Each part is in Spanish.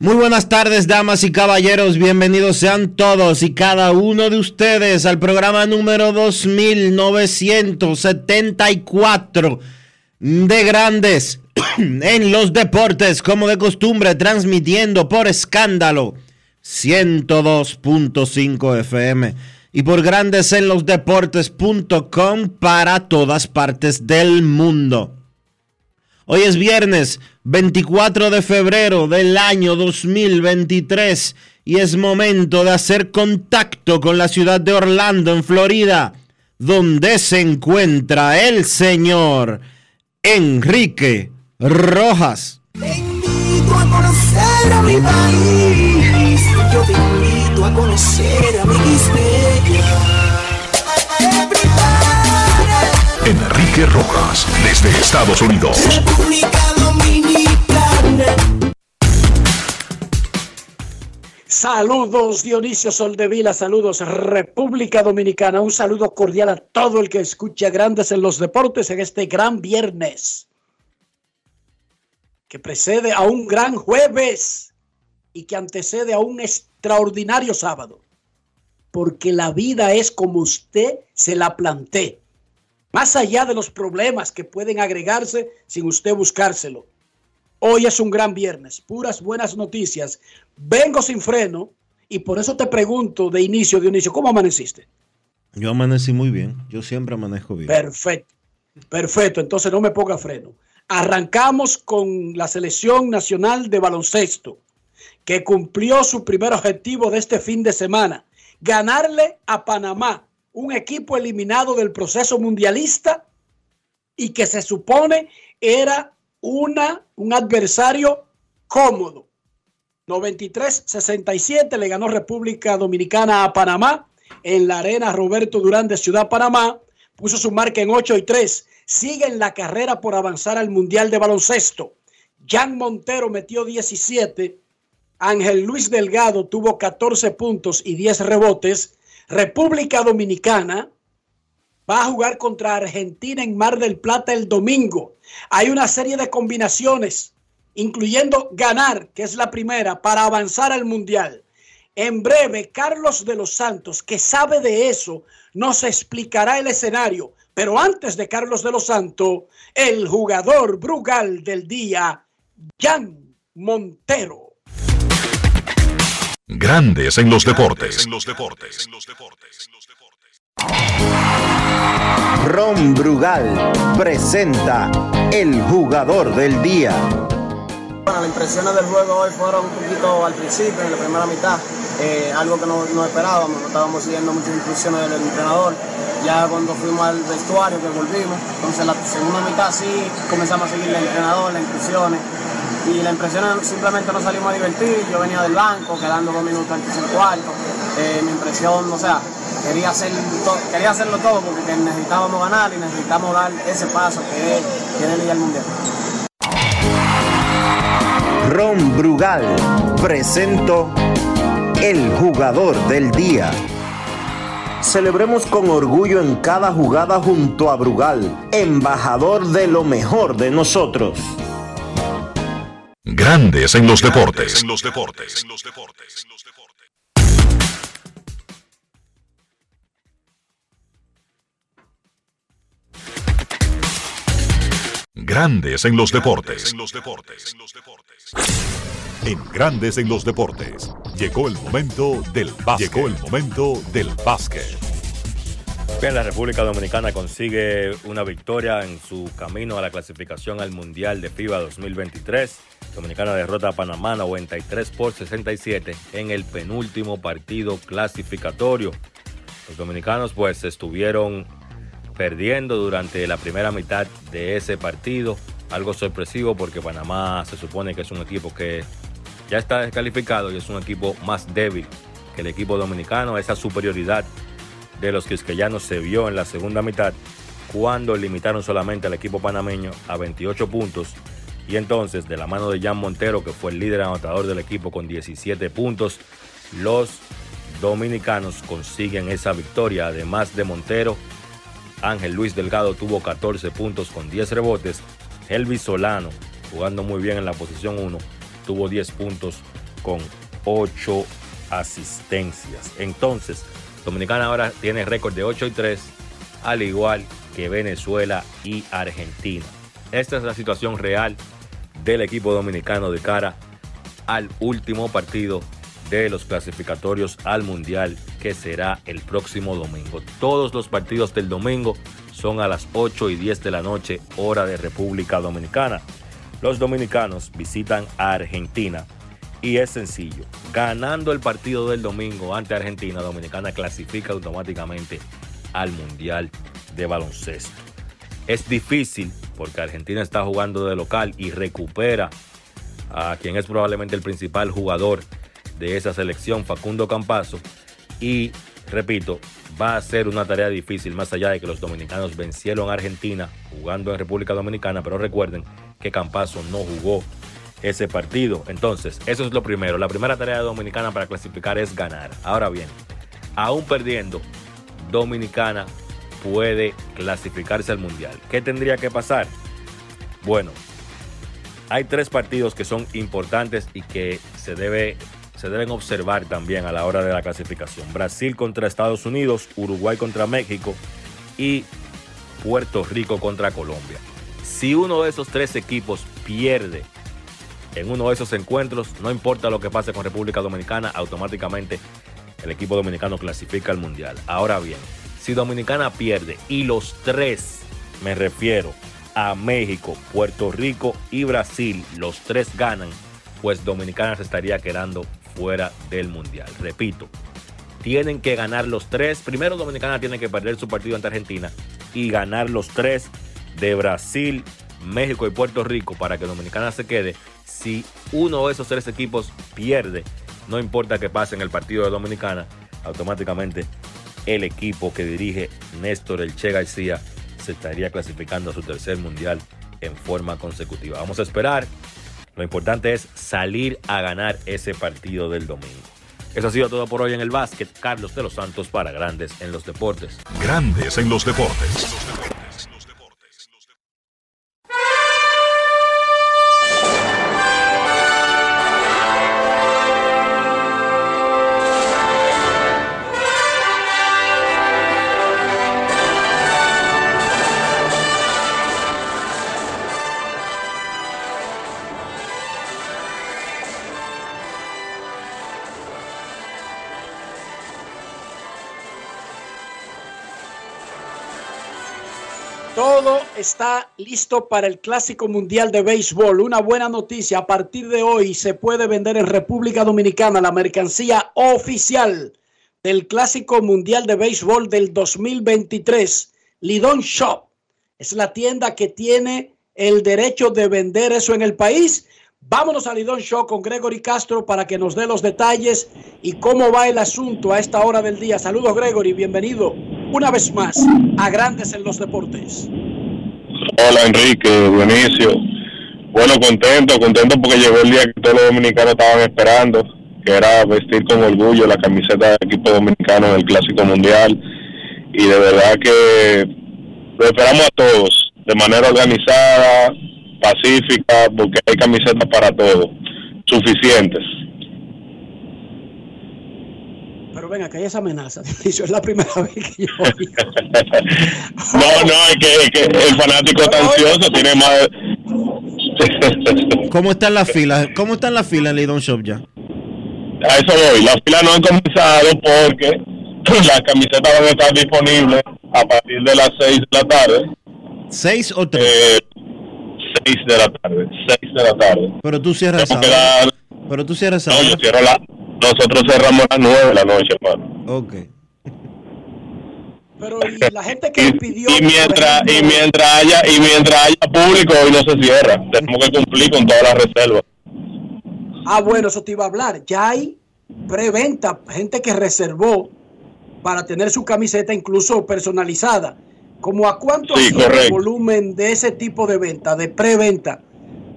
Muy buenas tardes, damas y caballeros. Bienvenidos sean todos y cada uno de ustedes al programa número 2974 de Grandes en los Deportes, como de costumbre, transmitiendo por escándalo 102.5 FM y por Grandes en los Deportes.com para todas partes del mundo. Hoy es viernes 24 de febrero del año 2023 y es momento de hacer contacto con la ciudad de Orlando, en Florida, donde se encuentra el señor Enrique Rojas. Te invito a conocer a mi país. Yo te invito a conocer a mi. Enrique Rojas, desde Estados Unidos. República Dominicana. Saludos Dionisio Soldevila, saludos República Dominicana, un saludo cordial a todo el que escucha Grandes en los Deportes en este gran viernes, que precede a un gran jueves y que antecede a un extraordinario sábado, porque la vida es como usted se la plantee, más allá de los problemas que pueden agregarse sin usted buscárselo. Hoy es un gran viernes, puras buenas noticias. Vengo sin freno y por eso te pregunto de inicio, Dionisio, ¿cómo amaneciste? Yo amanecí muy bien, yo siempre amanezco bien. Perfecto, perfecto, entonces no me ponga freno. Arrancamos con la selección nacional de baloncesto, que cumplió su primer objetivo de este fin de semana, ganarle a Panamá, un equipo eliminado del proceso mundialista y que se supone era una, un adversario cómodo. 93-67 le ganó República Dominicana a Panamá en la arena Roberto Durán de Ciudad Panamá. Puso su marca en 8 y 3. Sigue en la carrera por avanzar al Mundial de Baloncesto. Jan Montero metió 17. Ángel Luis Delgado tuvo 14 puntos y 10 rebotes. República Dominicana va a jugar contra Argentina en Mar del Plata el domingo. Hay una serie de combinaciones, incluyendo ganar, que es la primera, para avanzar al Mundial. En breve, Carlos de los Santos, que sabe de eso, nos explicará el escenario. Pero antes de Carlos de los Santos, el jugador Brugal del día, Jan Montero. Grandes en los deportes. Ron Brugal presenta el jugador del día. Bueno, las impresiones del juego hoy fueron un poquito al principio, en la primera mitad, eh, algo que no, no esperábamos, no estábamos siguiendo muchas instrucciones del entrenador. Ya cuando fuimos al vestuario, que volvimos, entonces la segunda mitad sí comenzamos a seguir el entrenador, las instrucciones. Y la impresión simplemente nos salimos a divertir. Yo venía del banco, quedando dos minutos antes del cuarto. Eh, mi impresión, o sea, quería, hacer quería hacerlo todo porque necesitábamos ganar y necesitamos dar ese paso que es querer ir al mundial. Ron Brugal presento el jugador del día. Celebremos con orgullo en cada jugada junto a Brugal, embajador de lo mejor de nosotros. Grandes en los deportes. En los deportes. Grandes en los deportes. En Grandes en los deportes. Llegó el momento del básquet. Llegó el momento del básquet. Bien, la República Dominicana consigue una victoria en su camino a la clasificación al Mundial de FIBA 2023. Dominicana derrota a Panamá 93 por 67 en el penúltimo partido clasificatorio. Los dominicanos pues estuvieron perdiendo durante la primera mitad de ese partido. Algo sorpresivo porque Panamá se supone que es un equipo que ya está descalificado y es un equipo más débil que el equipo dominicano. Esa superioridad de los quisqueyanos se vio en la segunda mitad cuando limitaron solamente al equipo panameño a 28 puntos. Y entonces, de la mano de Jan Montero, que fue el líder anotador del equipo con 17 puntos, los dominicanos consiguen esa victoria. Además de Montero, Ángel Luis Delgado tuvo 14 puntos con 10 rebotes. Elvis Solano, jugando muy bien en la posición 1, tuvo 10 puntos con 8 asistencias. Entonces, Dominicana ahora tiene récord de 8 y 3, al igual que Venezuela y Argentina. Esta es la situación real del equipo dominicano de cara al último partido de los clasificatorios al Mundial que será el próximo domingo. Todos los partidos del domingo son a las 8 y 10 de la noche, hora de República Dominicana. Los dominicanos visitan a Argentina y es sencillo. Ganando el partido del domingo ante Argentina, Dominicana clasifica automáticamente al Mundial de Baloncesto. Es difícil porque Argentina está jugando de local y recupera a quien es probablemente el principal jugador de esa selección, Facundo Campazo. Y repito, va a ser una tarea difícil, más allá de que los dominicanos vencieron a Argentina jugando en República Dominicana, pero recuerden que Campazo no jugó ese partido. Entonces, eso es lo primero. La primera tarea Dominicana para clasificar es ganar. Ahora bien, aún perdiendo, Dominicana puede clasificarse al Mundial. ¿Qué tendría que pasar? Bueno, hay tres partidos que son importantes y que se debe se deben observar también a la hora de la clasificación. Brasil contra Estados Unidos, Uruguay contra México y Puerto Rico contra Colombia. Si uno de esos tres equipos pierde en uno de esos encuentros, no importa lo que pase con República Dominicana, automáticamente el equipo dominicano clasifica al Mundial. Ahora bien, si Dominicana pierde y los tres, me refiero a México, Puerto Rico y Brasil, los tres ganan, pues Dominicana se estaría quedando fuera del Mundial. Repito, tienen que ganar los tres. Primero Dominicana tiene que perder su partido ante Argentina y ganar los tres de Brasil, México y Puerto Rico para que Dominicana se quede. Si uno de esos tres equipos pierde, no importa que pase en el partido de Dominicana, automáticamente el equipo que dirige Néstor Elche García se estaría clasificando a su tercer mundial en forma consecutiva. Vamos a esperar lo importante es salir a ganar ese partido del domingo. Eso ha sido todo por hoy en el básquet. Carlos de los Santos para Grandes en los Deportes. Grandes en los Deportes. Está listo para el Clásico Mundial de Béisbol. Una buena noticia, a partir de hoy se puede vender en República Dominicana la mercancía oficial del Clásico Mundial de Béisbol del 2023. Lidon Shop es la tienda que tiene el derecho de vender eso en el país. Vámonos a Lidon Shop con Gregory Castro para que nos dé los detalles y cómo va el asunto a esta hora del día. Saludos Gregory, bienvenido una vez más a Grandes en los Deportes. Hola Enrique, Dionisio. Bueno, contento, contento porque llegó el día que todos los dominicanos estaban esperando, que era vestir con orgullo la camiseta del equipo dominicano del Clásico Mundial y de verdad que lo esperamos a todos de manera organizada, pacífica, porque hay camisetas para todos, suficientes. Pero venga, que hay esa amenaza, Dionisio, es la primera vez que yo oigo. No, no, es que, es que el fanático está ansioso, tiene más... ¿Cómo están las filas? ¿Cómo están las filas en Lidon Shop ya? A eso voy, las filas no han comenzado porque las camisetas van a estar disponibles a partir de las 6 de la tarde. ¿Seis o tres? Eh, 6 de la tarde, 6 de la tarde. Pero tú cierras Pero tú cierras no, yo cierro la, nosotros cerramos a las 9 de la noche, hermano. Ok. Pero y la gente que pidió. Y mientras, y mientras haya, y mientras haya público, hoy no se cierra. Tenemos que cumplir con todas las reservas. Ah, bueno, eso te iba a hablar. Ya hay preventa, gente que reservó para tener su camiseta incluso personalizada. ¿Cómo a cuánto Sí, el correcto. volumen de ese tipo de venta, de preventa,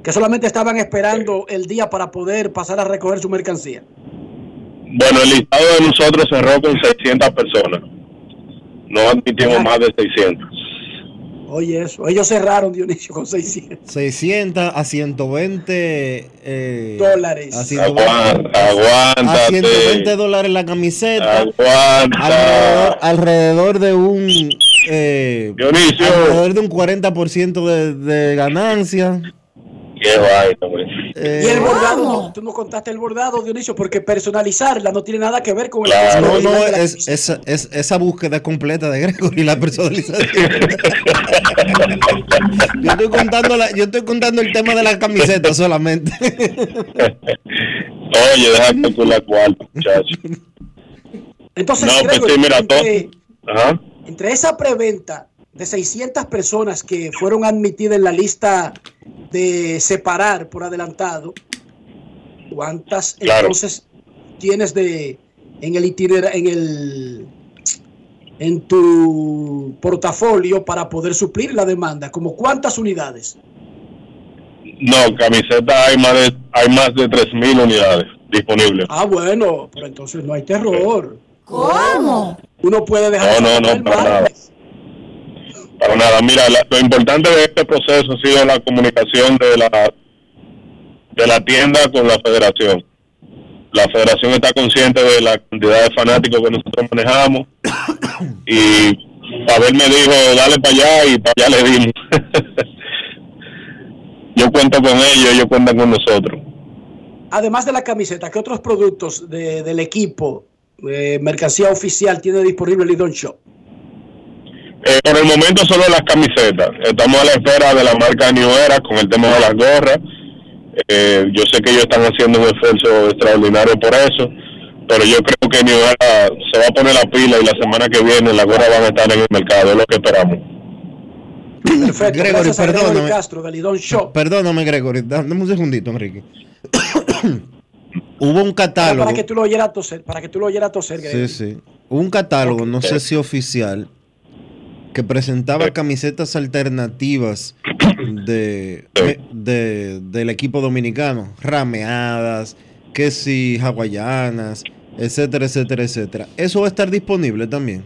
que solamente estaban esperando el día para poder pasar a recoger su mercancía? Bueno, el listado de nosotros cerró con 600 personas. No admitimos más de 600. Oye, eso. Ellos cerraron, Dionisio, con 600 600 a 120 eh, dólares. A 120, Aguanta, a aguántate. 120 dólares la camiseta. Aguanta. Alrededor, alrededor de un eh, Dionisio. alrededor de un 40% de, de ganancia. Qué vaina, güey. Eh, Y el bordado, no, tú no contaste el bordado, Dionisio, porque personalizarla no tiene nada que ver con el Claro. no, no, es, camiseta. es, es- esa búsqueda completa de Gregory, la personalización. yo, estoy contando la- yo estoy contando el tema de la camiseta solamente. Oye, déjate con la cuarta, muchacho. Entonces, No, pues Gregory, sí, mira, entre, Ajá. entre esa preventa de 600 personas que fueron admitidas en la lista de separar por adelantado, ¿cuántas Claro. entonces tienes de en el itinerario, en el en tu portafolio para poder suplir la demanda? ¿Como cuántas unidades? No, camiseta hay más de, hay más de 3.000 unidades disponibles. Ah, bueno, pero entonces no hay terror. ¿Cómo? Uno puede dejar No, no, no, para martes. Para nada, mira, lo importante de este proceso ha sido la comunicación de la de la tienda con la federación. La federación está consciente de la cantidad de fanáticos que nosotros manejamos y Pavel me dijo, dale para allá y para allá le dimos. Yo cuento con ellos, ellos cuentan con nosotros. Además de la camiseta, ¿qué otros productos de- del equipo, eh, mercancía oficial, tiene disponible el Lidon Shop? Eh, por el momento solo las camisetas. Estamos a la espera de la marca New Era con el tema de las gorras. Eh, yo sé que ellos están haciendo un esfuerzo extraordinario por eso, pero yo creo que New Era se va a poner la pila y la semana que viene las gorras van a estar en el mercado, es lo que esperamos. Perfecto. Gregory, Gracias a Gregory perdóname. Castro del Lidon Shop. Perdóname, Gregory, da- dame un segundito, Enrique. Hubo un catálogo. Para que tú lo oyeras toser, para que tú lo oyeras toser, Sí, Gregory. sí. Hubo un catálogo, no sé si oficial, que presentaba camisetas alternativas de, de- del equipo dominicano, rameadas, que si hawaianas, etcétera, etcétera, etcétera. Eso va a estar disponible también.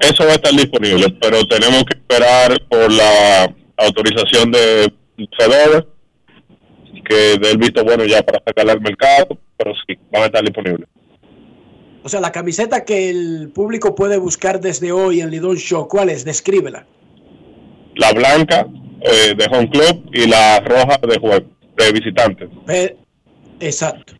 Eso va a estar disponible, pero tenemos que esperar por la autorización de Fedora, que del visto bueno ya para sacarla al mercado, pero sí, van a estar disponibles. O sea, la camiseta que el público puede buscar desde hoy en Lidon Shop, ¿cuál es? Descríbela. la blanca eh, de home club y la roja de juego de visitante. Pe- Exacto.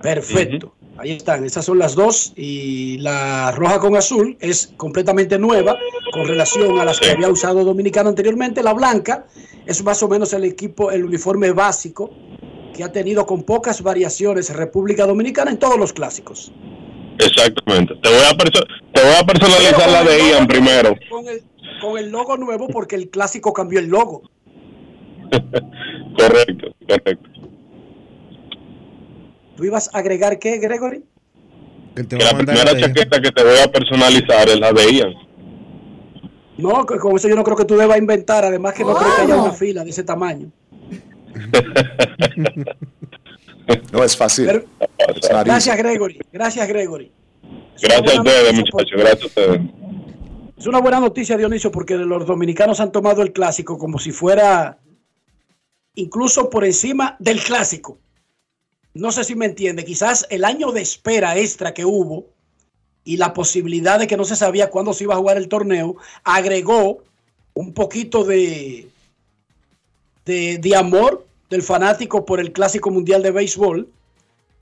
Perfecto. Ahí están, esas son las dos y la roja con azul es completamente nueva con relación a las que había usado Dominicano anteriormente. La blanca es más o menos el equipo, el uniforme básico que ha tenido con pocas variaciones República Dominicana en todos los clásicos. Exactamente. Te voy a perso- te voy a personalizar la de Ian primero. Con el, con el logo nuevo porque el clásico cambió el logo. correcto, correcto. ¿Tú ibas a agregar qué, Gregory? Que te Que va a la primera chaqueta que te voy a personalizar es la de Ian. No, con eso yo no creo que tú debas inventar, además que no creo que haya una fila de ese tamaño. No es fácil. Pero-. Gracias, Gregory. Gracias, Gregory. Gracias a ustedes, muchachos. Gracias a ustedes. Es una buena noticia, Dionisio, porque los dominicanos han tomado el clásico como si fuera incluso por encima del clásico. No sé si me entiende. Quizás el año de espera extra que hubo y la posibilidad de que no se sabía cuándo se iba a jugar el torneo agregó un poquito de, de, de amor del fanático por el clásico mundial de béisbol.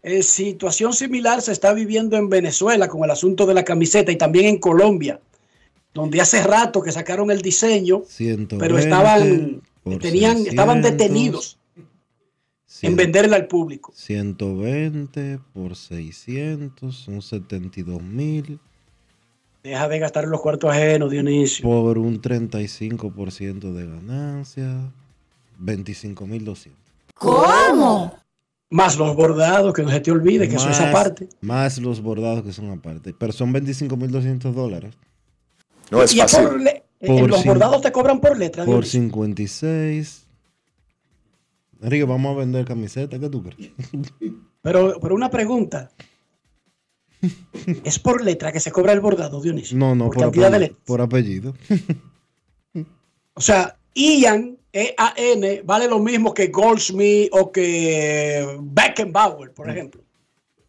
Eh, situación similar se está viviendo en Venezuela con el asunto de la camiseta y también en Colombia, donde hace rato que sacaron el diseño, 120 pero estaban, por tenían, estaban 600, detenidos en venderla al público. 120 por 600 son 72 mil Deja de gastar en los cuartos ajenos, Dionisio. por un 35% de ganancia, 25 mil 200. Más los bordados, que no se te olvide que eso es Más- aparte. Más los bordados que son aparte, pero son 25 mil 200 dólares. No es y es fácil. por le- Por en los bordados te cobran por letra. Por Dionisio. 56. Enrique, vamos a vender camisetas, ¿qué tú crees? Pero, pero una pregunta. ¿Es por letra que se cobra el bordado, Dionisio? No, no, por, por, cantidad de apellido, letras. por apellido. O sea, Ian, E-A-N, vale lo mismo que Goldsmith o que Beckenbauer, por ejemplo.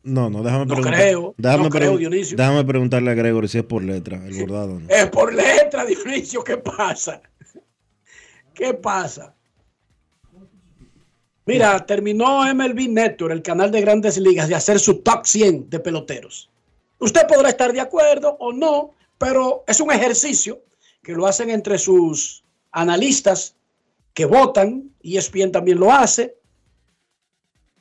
No, no, déjame No preguntar. creo, déjame, no creo, pregun- Dionisio. déjame preguntarle a Gregory si es por letra, el bordado no. Es por letra, Dionisio, ¿qué pasa? ¿Qué pasa? Mira, terminó MLB Network, el canal de grandes ligas, de hacer su top 100 de peloteros. Usted podrá estar de acuerdo o no, pero es un ejercicio que lo hacen entre sus analistas que votan, y ESPN también lo hace,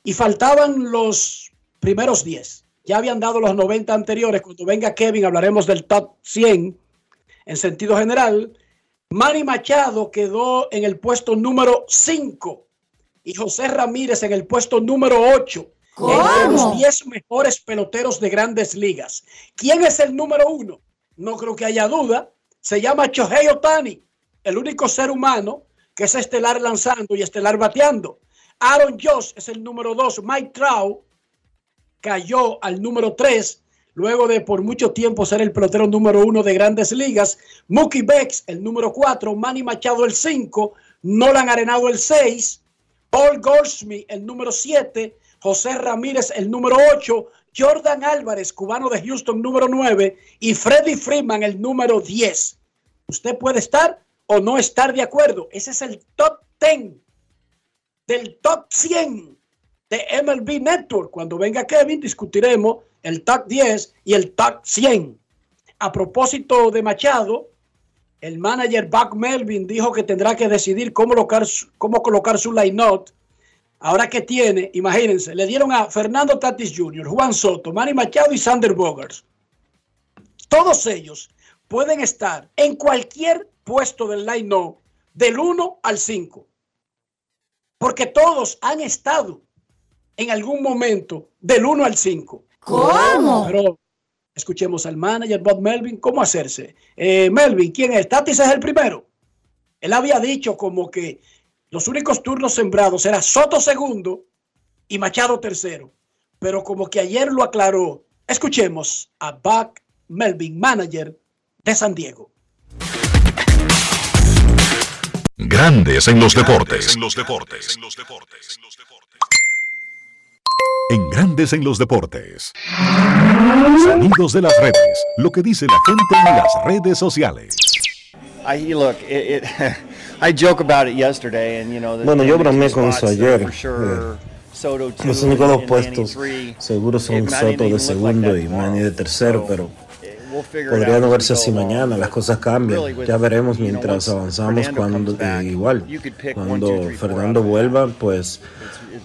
y faltaban los primeros 10. Ya habían dado los 90 anteriores. Cuando venga Kevin hablaremos del top 100 en sentido general. Manny Machado quedó en el puesto número 5 y José Ramírez en el puesto número 8. Entre los 10 mejores peloteros de grandes ligas. ¿Quién es el número uno? No creo que haya duda. Se llama Shohei Otani, el único ser humano que es estelar lanzando y estelar bateando. Aaron Josh es el número 2. Mike Trout cayó al número 3 luego de por mucho tiempo ser el pelotero número uno de grandes ligas. Mookie Becks, el número 4, Manny Machado, el 5, Nolan Arenado, el 6, Paul Goldschmidt, el número 7, José Ramírez, el número 8, Jordan Álvarez, cubano de Houston, número 9, y Freddie Freeman, el número 10. Usted puede estar o no estar de acuerdo. Ese es el top 10 del top 100 de MLB Network. Cuando venga Kevin, discutiremos el top 10 y el top 100. A propósito de Machado, el manager Buck Melvin dijo que tendrá que decidir cómo colocar, cómo colocar su line-up. Ahora que tiene, imagínense, le dieron a Fernando Tatis Jr., Juan Soto, Manny Machado y Sander Bogers. Todos ellos pueden estar en cualquier puesto del line-up del 1 al 5 porque todos han estado en algún momento del 1 al 5. ¿Cómo? Pero escuchemos al manager Bob Melvin, ¿cómo hacerse? Eh, Melvin, ¿quién es? Tatis es el primero. Él había dicho como que los únicos turnos sembrados era Soto segundo y Machado tercero. Pero como que ayer lo aclaró. Escuchemos a Buck Melvin, manager de San Diego. Grandes en los deportes. En los deportes. En Grandes en los deportes. Sonidos de las redes. Lo que dice la gente en las redes sociales. Bueno, yo bromeé con eso there ayer. two Los únicos dos puestos It son Soto de segundo y. Manny de tercero, pero podría no verse así mañana. Las cosas cambian. Ya veremos mientras avanzamos Fernando cuando eh, igual. Cuando Fernando vuelva, pues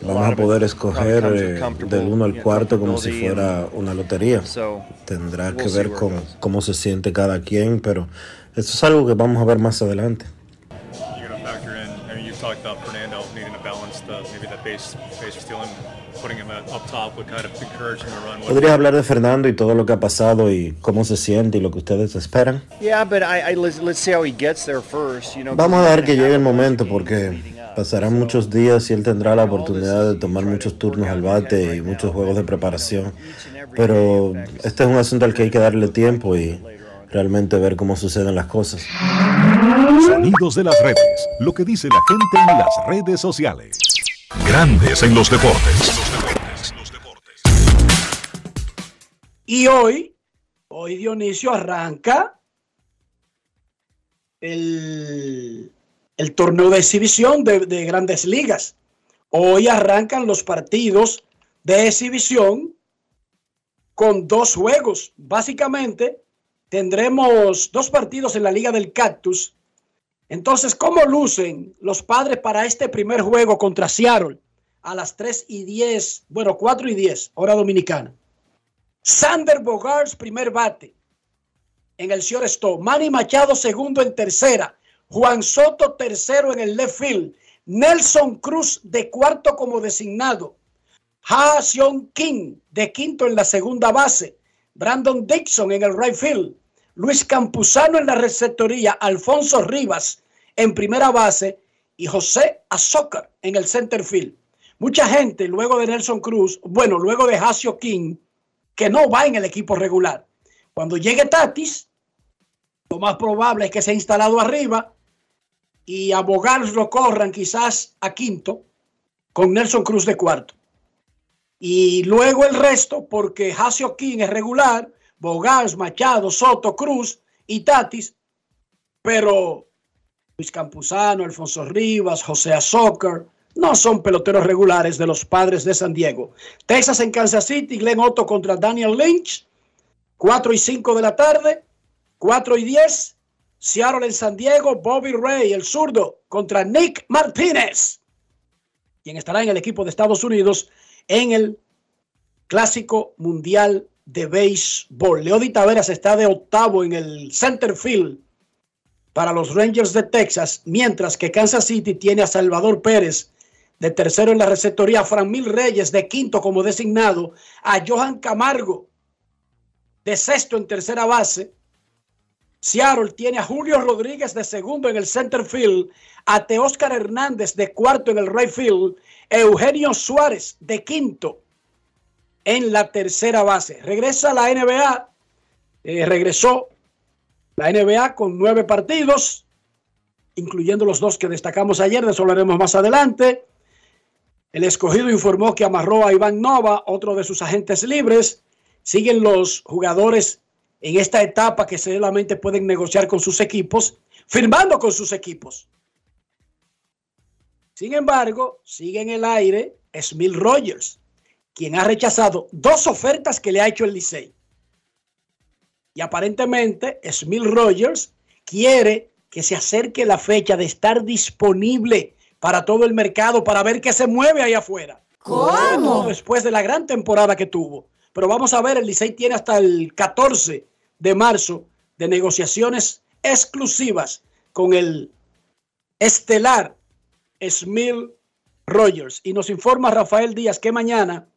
vamos a poder escoger eh, del 1 you al cuarto como si fuera una lotería. So, Tendrá que see ver con cómo se siente cada quien, pero eso es algo que vamos a ver más adelante. you're ¿Podrías hablar de Fernando y todo lo que ha pasado y cómo se siente y lo que ustedes esperan? Yeah, but I, I let's, let's see how he gets there first. You know, Vamos a he's que llegue el momento porque pasarán muchos días y él tendrá la oportunidad de tomar muchos turnos al bate y muchos juegos de preparación. Pero este es un asunto al que hay que darle tiempo y realmente ver cómo suceden las cosas. Sonidos de las redes. Lo que dice la gente en las redes sociales. Grandes en los deportes. Y hoy, hoy Dionisio arranca el, el torneo de exhibición de, de grandes ligas. Hoy arrancan los partidos de exhibición con dos juegos. Básicamente, tendremos dos partidos en la Liga del Cactus. Entonces, ¿cómo lucen los padres para este primer juego contra Seattle a las 3 y 10, bueno, 4 y 10, hora dominicana? Sander Bogarts, primer bate en el shortstop. Manny Machado, segundo en tercera. Juan Soto, tercero en el left field. Nelson Cruz, de cuarto como designado. Ha Seon King, de quinto en la segunda base. Brandon Dixon en el right field. Luis Campuzano en la receptoría. Alfonso Rivas en primera base. Y José Azócar en el center field. Mucha gente, luego de Nelson Cruz, bueno, luego de Hasio King, que no va en el equipo regular. Cuando llegue Tatis, lo más probable es que sea instalado arriba y a Bogars lo corran quizás a quinto con Nelson Cruz de cuarto. Y luego el resto, porque Hasio King es regular, Bogars, Machado, Soto, Cruz y Tatis, pero Luis Campuzano, Alfonso Rivas, José Azócar, no son peloteros regulares de los padres de San Diego. Texas en Kansas City, Glenn Otto contra Daniel Lynch, 4 y 5 de la tarde, 4 y 10, Seattle en San Diego, Bobby Ray, el zurdo, contra Nick Martínez, quien estará en el equipo de Estados Unidos en el Clásico Mundial de Béisbol. Leody Taveras está de octavo en el center field para los Rangers de Texas, mientras que Kansas City tiene a Salvador Pérez de tercero en la receptoría, a Fran Mil Reyes de quinto como designado, a Johan Camargo de sexto en tercera base. Seattle tiene a Julio Rodríguez de segundo en el center field, a Teóscar Hernández de cuarto en el right field, Eugenio Suárez de quinto en la tercera base. Regresa la NBA, eh, regresó la NBA con nueve partidos, incluyendo los dos que destacamos ayer, de eso hablaremos más adelante. El escogido informó que amarró a Iván Nova, otro de sus agentes libres. Siguen los jugadores en esta etapa que solamente pueden negociar con sus equipos, firmando con sus equipos. Sin embargo, sigue en el aire Smil Rogers, quien ha rechazado dos ofertas que le ha hecho el Licey. Y aparentemente Smil Rogers quiere que se acerque la fecha de estar disponible para todo el mercado para ver qué se mueve ahí afuera. ¿Cómo? Después de la gran temporada que tuvo. Pero vamos a ver, el Licey tiene hasta el 14 de marzo de negociaciones exclusivas con el estelar Smil Rogers. Y nos informa Rafael Díaz que mañana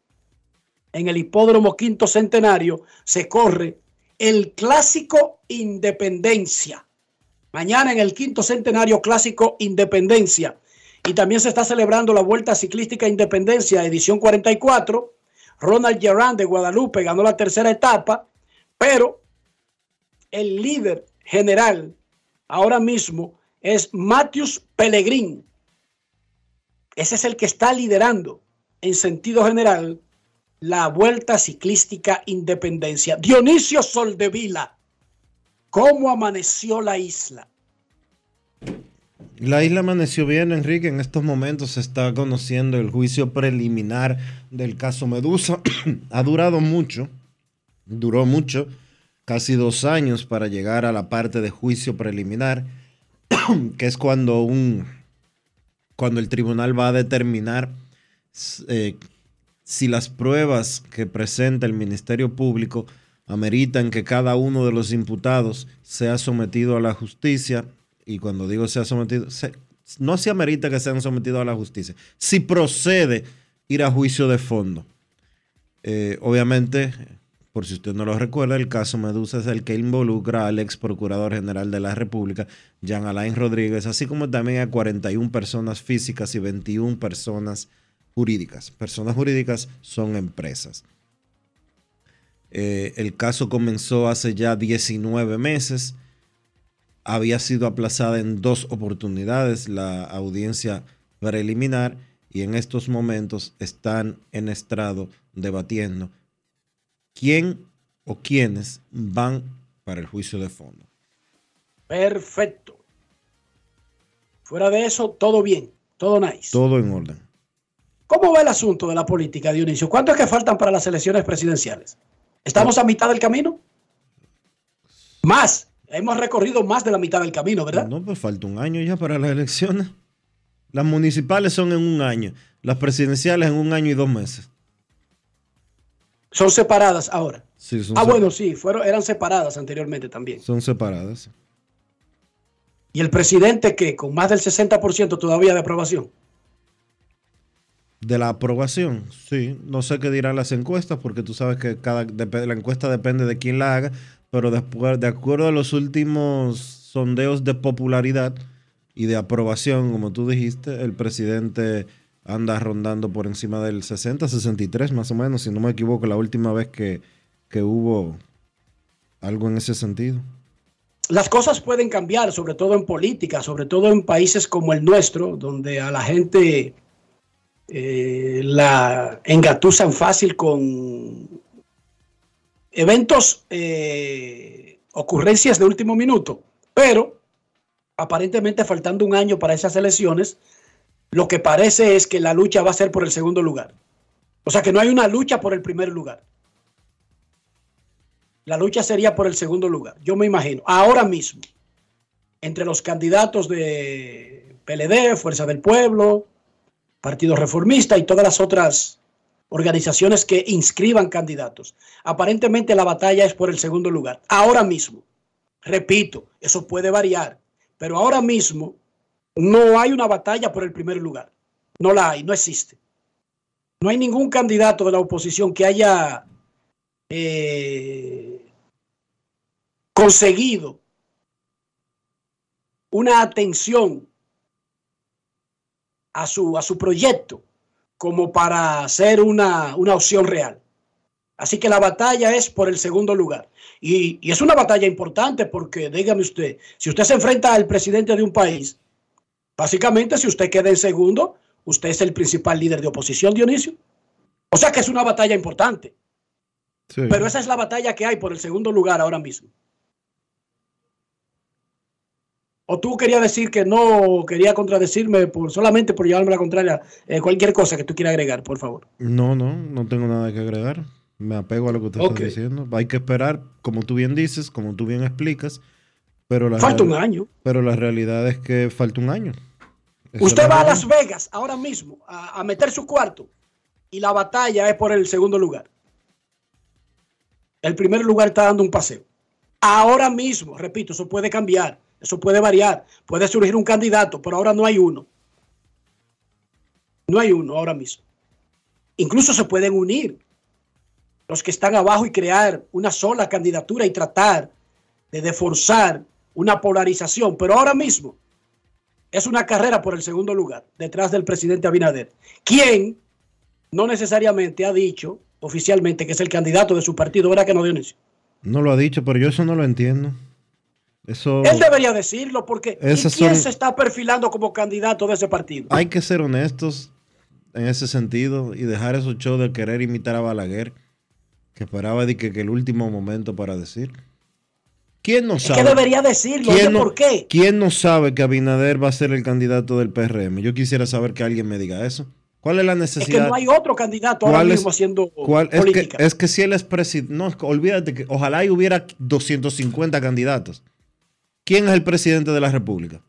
en el hipódromo quinto centenario se corre el clásico Independencia. Mañana en el quinto centenario clásico Independencia. Y también se está celebrando la Vuelta Ciclística Independencia, edición 44. Ronald Gerard de Guadalupe ganó la tercera etapa, pero el líder general ahora mismo es Matthews Pellegrin. Ese es el que está liderando en sentido general la Vuelta Ciclística Independencia. Dionisio Soldevila, ¿cómo amaneció la isla? La isla amaneció bien, Enrique. En estos momentos se está conociendo el juicio preliminar del caso Medusa. ha durado mucho, duró mucho, casi dos años para llegar a la parte de juicio preliminar, que es cuando un cuando el tribunal va a determinar eh, si las pruebas que presenta el Ministerio Público ameritan que cada uno de los imputados sea sometido a la justicia y cuando digo sea sometido, no se amerita que sean sometidos a la justicia, si procede ir a juicio de fondo. Eh, obviamente, por si usted no lo recuerda, el caso Medusa es el que involucra al ex procurador general de la República, Jean Alain Rodríguez, así como también a 41 personas físicas y 21 personas jurídicas. Personas jurídicas son empresas. Eh, el caso comenzó hace ya 19 meses. Había sido aplazada en dos oportunidades la audiencia preliminar y en estos momentos están en estrado debatiendo quién o quiénes van para el juicio de fondo. Perfecto. Fuera de eso, todo bien, todo nice. Todo en orden. ¿Cómo va el asunto de la política, Dionisio? ¿Cuánto es que faltan para las elecciones presidenciales? ¿Estamos a mitad del camino? Más. Hemos recorrido más de la mitad del camino, ¿verdad? No, pues falta un año ya para las elecciones. Las municipales son en un año, las presidenciales en un año y dos meses. Son separadas ahora. Sí, son Ah, bueno, sí, fueron, eran separadas anteriormente también. Son separadas. Y el presidente que con más del 60% todavía de aprobación. De la aprobación, sí. No sé qué dirán las encuestas, porque tú sabes que cada la encuesta depende de quién la haga, pero después, de acuerdo a los últimos sondeos de popularidad y de aprobación, como tú dijiste, el presidente anda rondando por encima del 60, 63 más o menos, si no me equivoco, la última vez que, que hubo algo en ese sentido. Las cosas pueden cambiar, sobre todo en política, sobre todo en países como el nuestro, donde a la gente eh, la engatusan fácil con eventos, eh, ocurrencias de último minuto. Pero aparentemente faltando un año para esas elecciones, lo que parece es que la lucha va a ser por el segundo lugar. O sea que no hay una lucha por el primer lugar. La lucha sería por el segundo lugar, yo me imagino. Ahora mismo, entre los candidatos de PLD, Fuerza del Pueblo, Partido Reformista y todas las otras organizaciones que inscriban candidatos. Aparentemente la batalla es por el segundo lugar. Ahora mismo, repito, eso puede variar, pero ahora mismo no hay una batalla por el primer lugar. No la hay, no existe. No hay ningún candidato de la oposición que haya eh, conseguido una atención a su, a su proyecto como para ser una, una opción real. Así que la batalla es por el segundo lugar. Y, y es una batalla importante porque, dígame usted, si usted se enfrenta al presidente de un país, básicamente si usted queda en segundo, usted es el principal líder de oposición, Dionisio. O sea que es una batalla importante. Sí. Pero esa es la batalla que hay por el segundo lugar ahora mismo. ¿O tú querías decir que no quería contradecirme por solamente por llevarme la contraria? Eh, cualquier cosa que tú quieras agregar, por favor. No, no, no tengo nada que agregar. Me apego a lo que usted Ok. está diciendo. Hay que esperar, como tú bien dices, como tú bien explicas. Pero la Falta un año. Pero la realidad es que falta un año. Usted va a. Las Vegas ahora mismo a, a meter su cuarto y la batalla es por el segundo lugar. El primer lugar está dando un paseo. Ahora mismo, repito, eso puede cambiar, eso puede variar, puede surgir un candidato, pero ahora no hay uno. No hay uno ahora mismo. Incluso se pueden unir los que están abajo y crear una sola candidatura y tratar de deforzar una polarización, pero ahora mismo es una carrera por el segundo lugar, detrás del presidente Abinader, quien no necesariamente ha dicho oficialmente que es el candidato de su partido, ¿verdad que no, Dionisio? No lo ha dicho, pero yo eso no lo entiendo. Eso Él debería decirlo porque ¿y Esas quién son- se está perfilando como candidato de ese partido? hay que ser honestos en ese sentido y dejar esos shows de querer imitar a Balaguer, que esperaba de que, que el último momento para decir. ¿Quién no Es sabe? que debería decirlo, ¿Quién no, ¿por qué? ¿Quién no sabe que Abinader va a ser el candidato del PRM? Yo quisiera saber que alguien me diga eso. ¿Cuál es la Es que necesidad? no hay otro candidato ahora ¿Cuál es- mismo haciendo cuál- es, que, política. es que si él es presidente, no, es olvídate que ojalá y hubiera 250 candidatos. ¿Quién es el presidente de la República?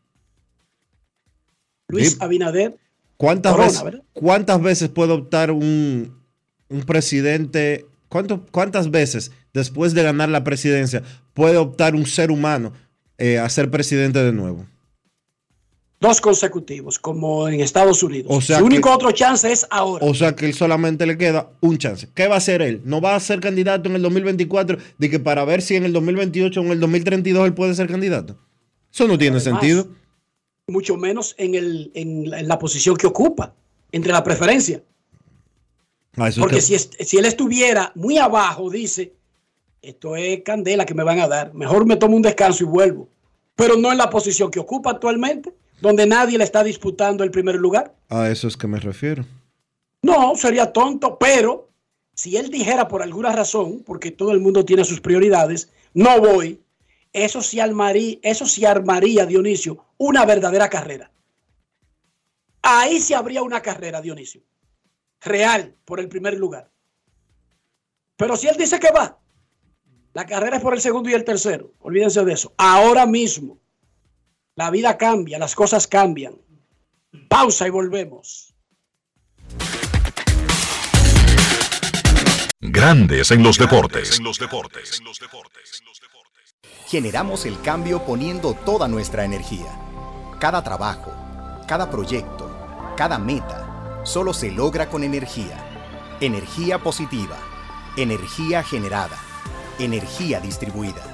Luis. Abinader, ¿Cuántas, Corona, veces, ¿verdad? ¿Cuántas veces puede optar un, un presidente? cuánto- ¿Cuántas veces después de ganar la presidencia puede optar un ser humano eh, a ser presidente de nuevo? Dos consecutivos, como en Estados Unidos. O sea Su único que- otro chance es ahora. O sea que él solamente le queda un chance. ¿Qué va a hacer él? No va a ser candidato en el 2024 de que para ver si en el 2028 o en el 2032 él puede ser candidato. Eso no tiene Además, sentido. mucho menos en, el, en, la, en la posición que ocupa, entre la preferencia. Ah, Porque si, est- si él estuviera muy abajo, dice, esto es candela que me van a dar. Mejor me tomo un descanso y vuelvo. Pero no en la posición que ocupa actualmente, donde nadie le está disputando el primer lugar. A eso es que me refiero. No, sería tonto, pero si él dijera por alguna razón, porque todo el mundo tiene sus prioridades, no voy, eso sí armaría, eso sí armaría Dionisio, una verdadera carrera. Ahí sí habría una carrera, Dionisio. Real, por el primer lugar. Pero si él dice que va, la carrera es por el segundo y el tercero. Olvídense de eso. Ahora mismo, la vida cambia, las cosas cambian. Pausa y volvemos. Grandes en los deportes. Generamos el cambio poniendo toda nuestra energía. Cada trabajo, cada proyecto, cada meta, solo se logra con energía. Energía positiva. Energía generada. Energía distribuida.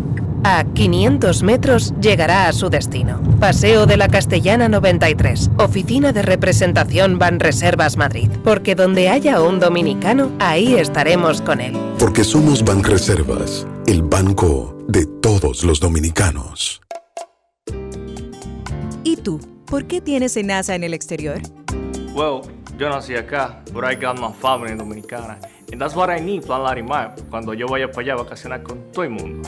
A 500 metros llegará a su destino. Paseo de la Castellana 93, Oficina de Representación Banreservas Madrid. Porque donde haya un dominicano, ahí estaremos con él. Porque somos Banreservas, el banco de todos los dominicanos. ¿Y tú? ¿Por qué tienes NASA en el exterior? Well, yo nací acá, but I got my family dominicana. And that's what I need, Plan Larimar, cuando yo vaya para allá a vacacionar con todo el mundo.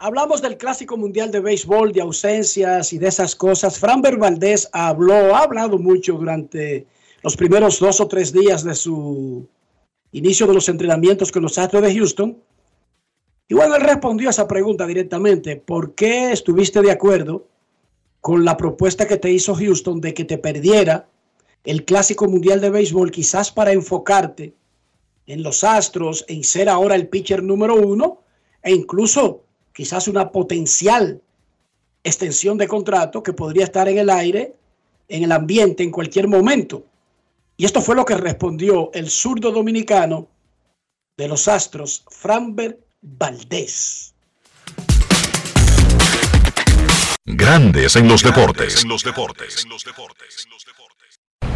Hablamos del Clásico Mundial de Béisbol, de ausencias y de esas cosas. Franber Valdés habló, ha hablado mucho durante los primeros dos o tres días de su inicio de los entrenamientos con los Astros de Houston. Y bueno, él respondió a esa pregunta directamente. ¿Por qué estuviste de acuerdo con la propuesta que te hizo Houston de que te perdiera el Clásico Mundial de Béisbol, quizás para enfocarte en los Astros, en ser ahora el pitcher número uno e incluso quizás una potencial extensión de contrato que podría estar en el aire, en el ambiente, en cualquier momento. Y esto fue lo que respondió el zurdo dominicano de los Astros, Franber Valdés. Grandes en los deportes. En los deportes.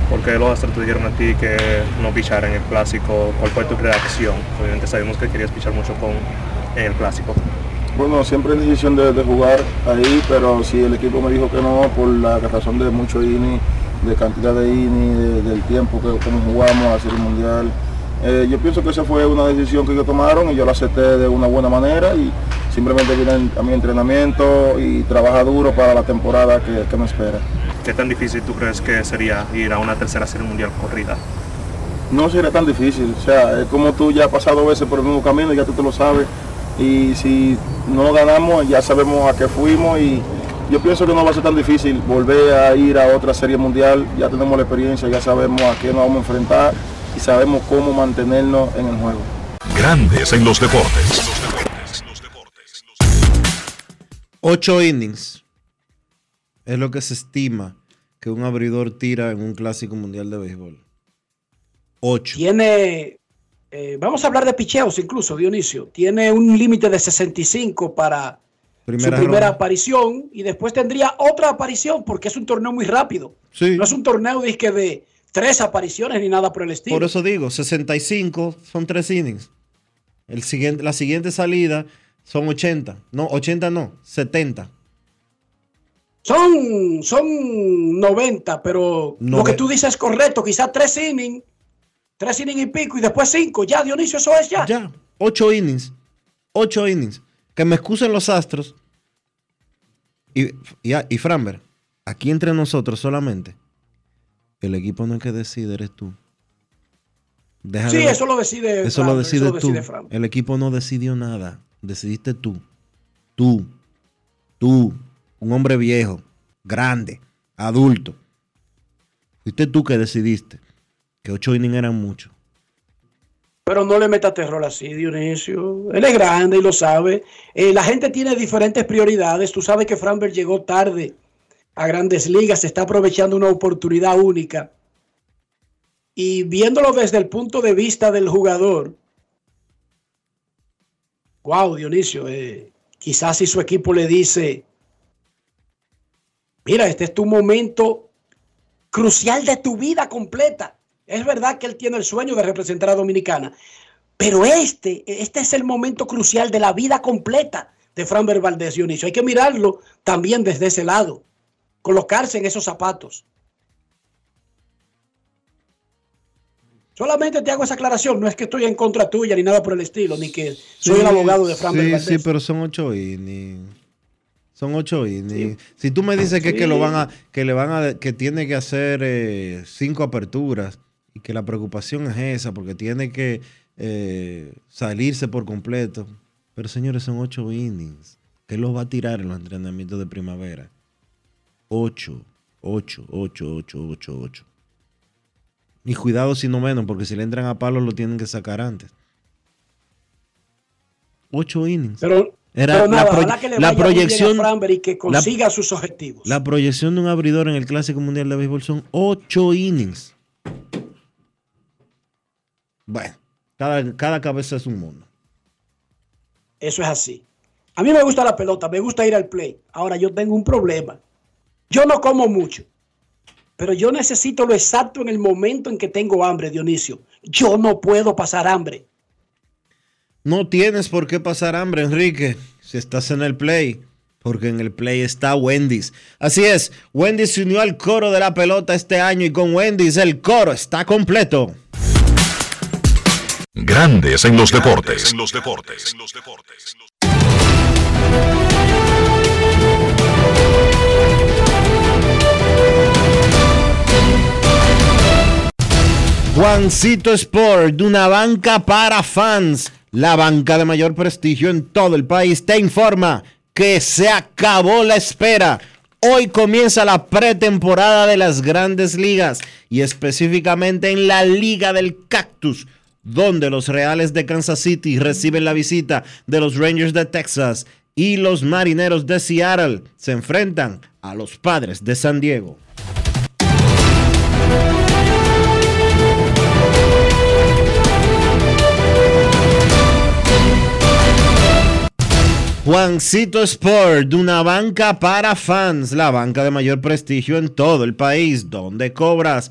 Porque los Astros te dijeron a ti que no pichara en el clásico? ¿Cuál fue tu reacción? Obviamente sabemos que querías pichar mucho con en el clásico. Bueno, siempre es decisión de, de, jugar ahí, pero si el equipo me dijo que no, por la razón de mucho INI, de cantidad de INI, de, del tiempo que como jugamos a hacer el mundial, eh, yo pienso que esa fue una decisión que ellos tomaron y yo la acepté de una buena manera y simplemente vine a mi entrenamiento y trabaja duro para la temporada que, que me espera. ¿Qué tan difícil tú crees que sería ir a una tercera serie mundial corrida? No sería tan difícil, o sea, es como tú ya has pasado veces por el mismo camino, ya tú te lo sabes y si no ganamos ya sabemos a qué fuimos y yo pienso que no va a ser tan difícil volver a ir a otra serie mundial, ya tenemos la experiencia, ya sabemos a qué nos vamos a enfrentar y sabemos cómo mantenernos en el juego. Grandes en los deportes. Ocho innings es lo que se estima que un abridor tira en un clásico mundial de béisbol. Ocho. Tiene eh, vamos a hablar de picheos incluso, Dionisio. Tiene un límite de 65 para primera su primera ronda. aparición y después tendría otra aparición porque es un torneo muy rápido. Sí. No es un torneo de, de tres apariciones ni nada por el estilo. Por eso digo, 65 son tres innings. El siguiente, la siguiente salida son 80. No, 80 no, 70. Son, son 90, pero lo que tú dices es correcto. Quizás tres innings, tres innings y pico y después cinco. Ya, Dionisio, eso es ya. Ya, ocho innings. Ocho innings. Que me excusen los astros. Y, y, y Framber, aquí entre nosotros solamente, el equipo no es que decide, eres tú. Deja sí, eso lo decide. Eso lo decide eso tú. el equipo no decidió nada. Decidiste tú. Tú. Tú. Un hombre viejo, grande, adulto. Fuiste tú que decidiste que ocho innings eran mucho. Pero no le metas terror así, Dionisio. Él es grande y lo sabe. Eh, la gente tiene diferentes prioridades. Tú sabes que Framberg llegó tarde a grandes ligas. Se está aprovechando una oportunidad única y viéndolo desde el punto de vista del jugador, wow, Dionisio, eh, quizás si su equipo le dice, mira, este es tu momento crucial de tu vida completa. Es verdad que él tiene el sueño de representar a Dominicana, pero este, este es el momento crucial de la vida completa de Fran Valdés, Dionisio. Hay que mirarlo también desde ese lado, colocarse en esos zapatos. Solamente te hago esa aclaración, no es que estoy en contra tuya ni nada por el estilo, ni que soy el abogado de Fran Sí, sí, pero son ocho innings. Son ocho innings. Si tú me dices que, que lo van a, que le van a, que tiene que hacer eh, cinco aperturas y que la preocupación es esa, porque tiene que eh, salirse por completo. Pero señores, son ocho innings. ¿Qué los va a tirar en los entrenamientos de primavera? Ocho, ocho, ocho, ocho, ocho, ocho. Y cuidado si no menos, porque si le entran a palos lo tienen que sacar antes. Ocho innings. Pero, Era la, que le la proyección y que consiga sus objetivos. La proyección de un abridor en el Clásico Mundial de Béisbol son ocho innings. Bueno, cada, cada cabeza es un mundo. Eso es así. A mí me gusta la pelota, me gusta ir al play. Ahora yo tengo un problema. Yo no como mucho. Pero yo necesito lo exacto en el momento en que tengo hambre, Dionisio. Yo no puedo pasar hambre. No tienes por qué pasar hambre, Enrique, si estás en el play, porque en el play está Wendy's. Así es, Wendy's se unió al coro de la pelota este año y con Wendy's el coro está completo. Grandes en los deportes. En los deportes. En los deportes. Juancito Sport, una banca para fans, la banca de mayor prestigio en todo el país, te informa que se acabó la espera. Hoy comienza la pretemporada de las grandes ligas y específicamente en la Liga del Cactus, donde los Reales de Kansas City reciben la visita de los Rangers de Texas y los Marineros de Seattle se enfrentan a los Padres de San Diego. Juancito Sport, una banca para fans, la banca de mayor prestigio en todo el país, donde cobras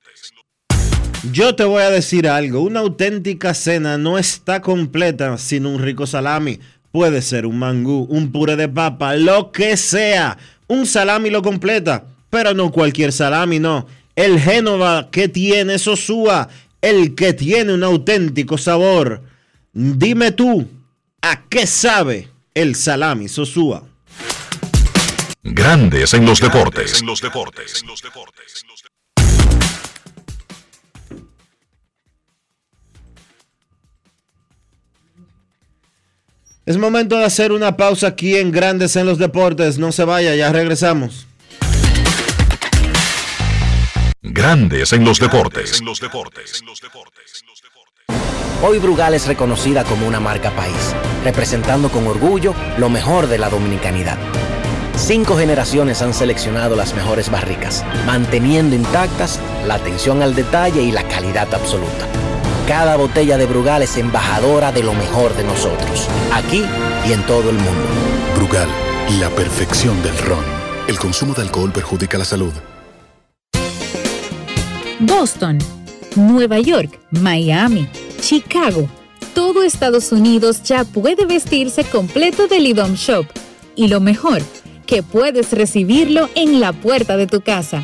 Yo te voy a decir algo, una auténtica cena no está completa sin un rico salami. Puede ser un mangú, un puré de papa, lo que sea. Un salami lo completa, pero no cualquier salami, no. El Génova que tiene Sosúa, el que tiene un auténtico sabor. Dime tú, ¿a qué sabe el salami Sosúa? Grandes en los deportes. En los deportes. Es momento de hacer una pausa aquí en Grandes en los deportes. No se vaya, ya regresamos. Grandes en los deportes. Hoy Brugal es reconocida como una marca país, representando con orgullo lo mejor de la dominicanidad. Cinco generaciones han seleccionado las mejores barricas, manteniendo intactas la atención al detalle y la calidad absoluta. Cada botella de Brugal es embajadora de lo mejor de nosotros, aquí y en todo el mundo. Brugal, la perfección del ron. El consumo de alcohol perjudica la salud. Boston, Nueva York, Miami, Chicago. Todo Estados Unidos ya puede vestirse completo del IDOM Shop. Y lo mejor, que puedes recibirlo en la puerta de tu casa.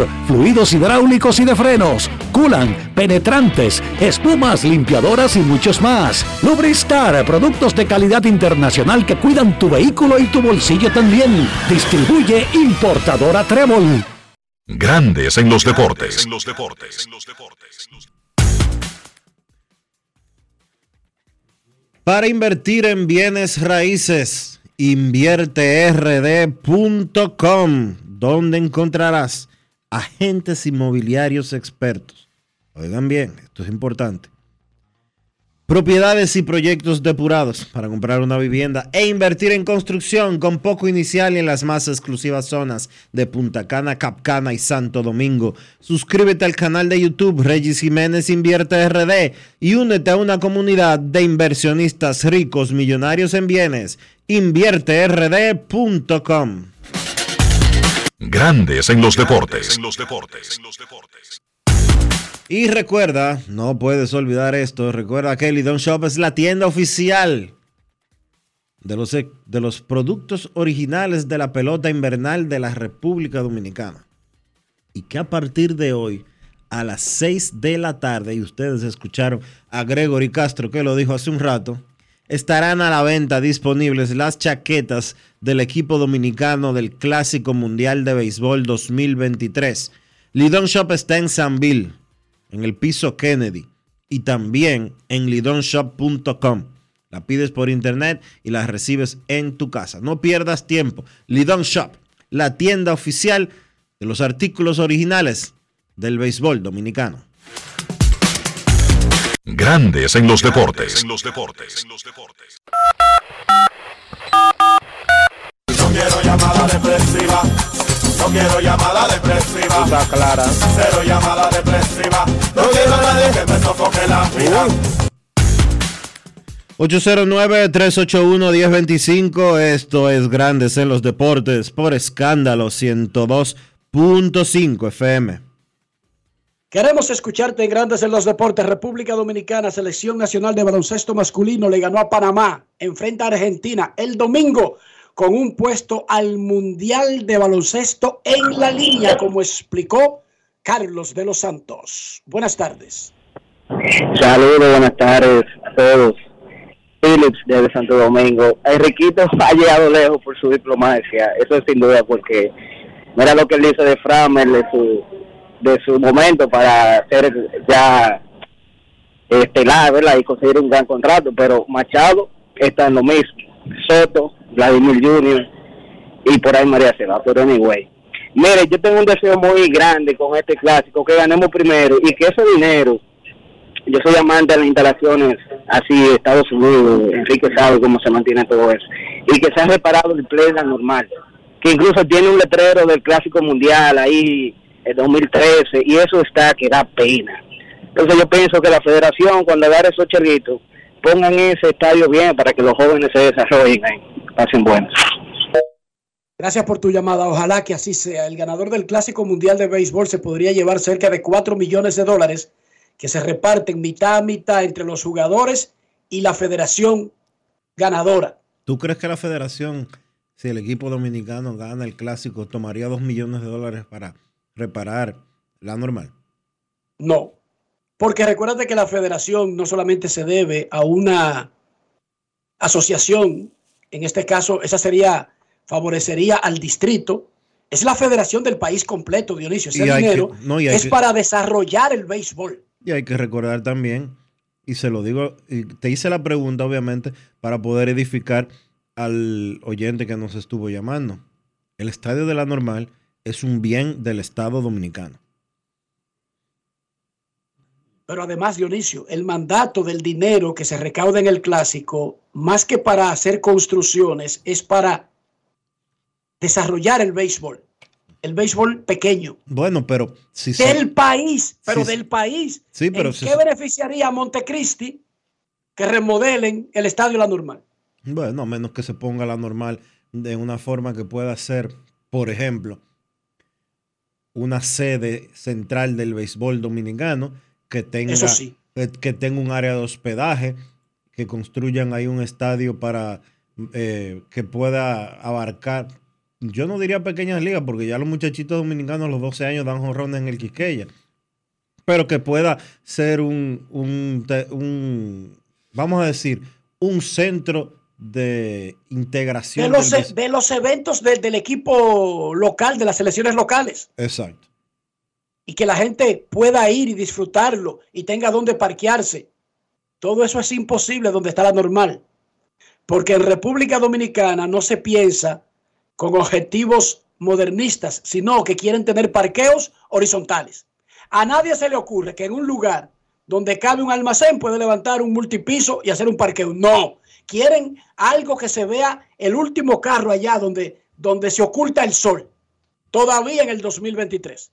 fluidos hidráulicos y de frenos, culan, penetrantes, espumas, limpiadoras y muchos más. Lubristar, productos de calidad internacional que cuidan tu vehículo y tu bolsillo también. Distribuye importadora Trébol. Grandes en los deportes. Para invertir en bienes raíces, invierterd.com, donde encontrarás agentes inmobiliarios expertos. Oigan bien, esto es importante. Propiedades y proyectos depurados para comprar una vivienda e invertir en construcción con poco inicial y en las más exclusivas zonas de Punta Cana, Capcana y Santo Domingo. Suscríbete al canal de YouTube Regis Jiménez Invierte RD y únete a una comunidad de inversionistas ricos millonarios en bienes. InvierteRD.com Grandes en los deportes. Y recuerda, no puedes olvidar esto, recuerda que Lidon Shop es la tienda oficial de los, de los productos originales de la pelota invernal de la República Dominicana. Y que a partir de hoy, a las 6 de la tarde, y ustedes escucharon a Gregory Castro que lo dijo hace un rato, estarán a la venta disponibles las chaquetas del equipo dominicano del Clásico Mundial de Béisbol 2023. Lidon Shop está en Sanville, en el piso Kennedy, y también en lidonshop.com. La pides por internet y la recibes en tu casa. No pierdas tiempo. Lidon Shop, la tienda oficial de los artículos originales del béisbol dominicano. Grandes en los deportes. No quiero llamada depresiva. No quiero llamada depresiva. Está clara. Cero llamada depresiva. No quiero a nadie que me sofoque la vida. 809-381-1025. Esto es Grandes en los Deportes por escándalo 102.5 FM. Queremos escucharte en Grandes en los Deportes. República Dominicana, Selección Nacional de Baloncesto Masculino, le ganó a Panamá, enfrenta a Argentina el domingo con un puesto al Mundial de Baloncesto en la línea, como explicó Carlos de los Santos. Buenas tardes. Saludos, buenas tardes a todos. Phillips desde Santo Domingo. Enriquito ha llegado lejos por su diplomacia, eso es sin duda, porque mira lo que él dice de Framer, de su de su momento para ser ya estelar, ¿verdad? Y conseguir un gran contrato, pero Machado está en lo mismo. Soto, Vladimir Junior y por ahí María Cela, pero anyway. Mire, yo tengo un deseo muy grande con este clásico, que ganemos primero y que ese dinero, yo soy amante de las instalaciones así de Estados Unidos, Enrique sabe cómo se mantiene todo eso, y que se ha reparado el play normal, que incluso tiene un letrero del clásico mundial ahí el 2013 y eso está que da pena. Entonces yo pienso que la federación cuando agarre esos chelitos pongan ese estadio bien para que los jóvenes se desarrollen ahí, pasen buenos. Gracias por tu llamada. Ojalá que así sea. El ganador del Clásico Mundial de Béisbol se podría llevar cerca de 4 millones de dólares que se reparten mitad a mitad entre los jugadores y la federación ganadora. ¿Tú crees que la federación si el equipo dominicano gana el clásico, tomaría dos millones de dólares para reparar la normal. No, porque recuérdate que la federación no solamente se debe a una asociación, en este caso, esa sería, favorecería al distrito, es la federación del país completo, Dionisio. Ese dinero que- no, es que- para desarrollar el béisbol. Y hay que recordar también, y se lo digo, y te hice la pregunta obviamente para poder edificar al oyente que nos estuvo llamando. El estadio de la normal es un bien del Estado dominicano. Pero además, Dionisio, el mandato del dinero que se recauda en el clásico, más que para hacer construcciones, es para desarrollar el béisbol. El béisbol pequeño. Bueno, pero si se- Del país, pero del país. Sí, pero ¿En si qué se- beneficiaría a Montecristi que remodelen el estadio La Normal? Bueno, a menos que se ponga la normal de una forma que pueda ser, por ejemplo, una sede central del béisbol dominicano que tenga, sí. que, que tenga un área de hospedaje, que construyan ahí un estadio para eh, que pueda abarcar, yo no diría pequeñas ligas, porque ya los muchachitos dominicanos a los 12 años dan jonrones en el Quisqueya, pero que pueda ser un, un, vamos a decir, un centro de De integración. los, del béis- de los eventos del- del equipo local, de las selecciones locales. Exacto. y que la gente pueda ir y disfrutarlo y tenga donde parquearse. Todo eso es imposible donde está la normal. Porque en República Dominicana no se piensa con objetivos modernistas, sino que quieren tener parqueos horizontales. A nadie se le ocurre que en un lugar donde cabe un almacén puede levantar un multipiso y hacer un parqueo. No, quieren algo que se vea el último carro allá donde, donde se oculta el sol, todavía en el 2023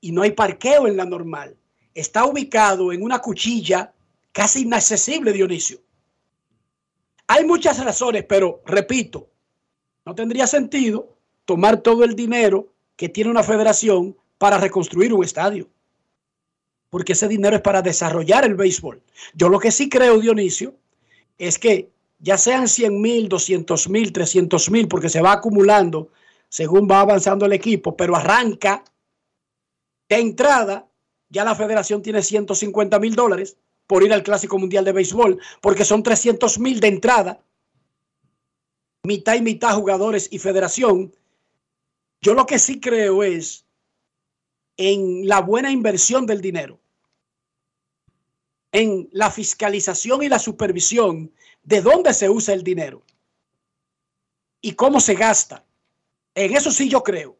y no hay parqueo en la normal. Está ubicado en una cuchilla casi inaccesible, Dionisio. Hay muchas razones, pero repito, no tendría sentido tomar todo el dinero que tiene una federación para reconstruir un estadio. Porque ese dinero es para desarrollar el béisbol. Yo lo que sí creo, Dionisio, es que ya sean 100 mil, 200 mil, 300 mil, porque se va acumulando según va avanzando el equipo, pero arranca de entrada, ya la federación tiene 150 mil dólares por ir al Clásico Mundial de Béisbol, porque son 300 mil de entrada, mitad y mitad jugadores y federación. Yo lo que sí creo es en la buena inversión del dinero, en la fiscalización y la supervisión de dónde se usa el dinero y cómo se gasta. En eso sí yo creo.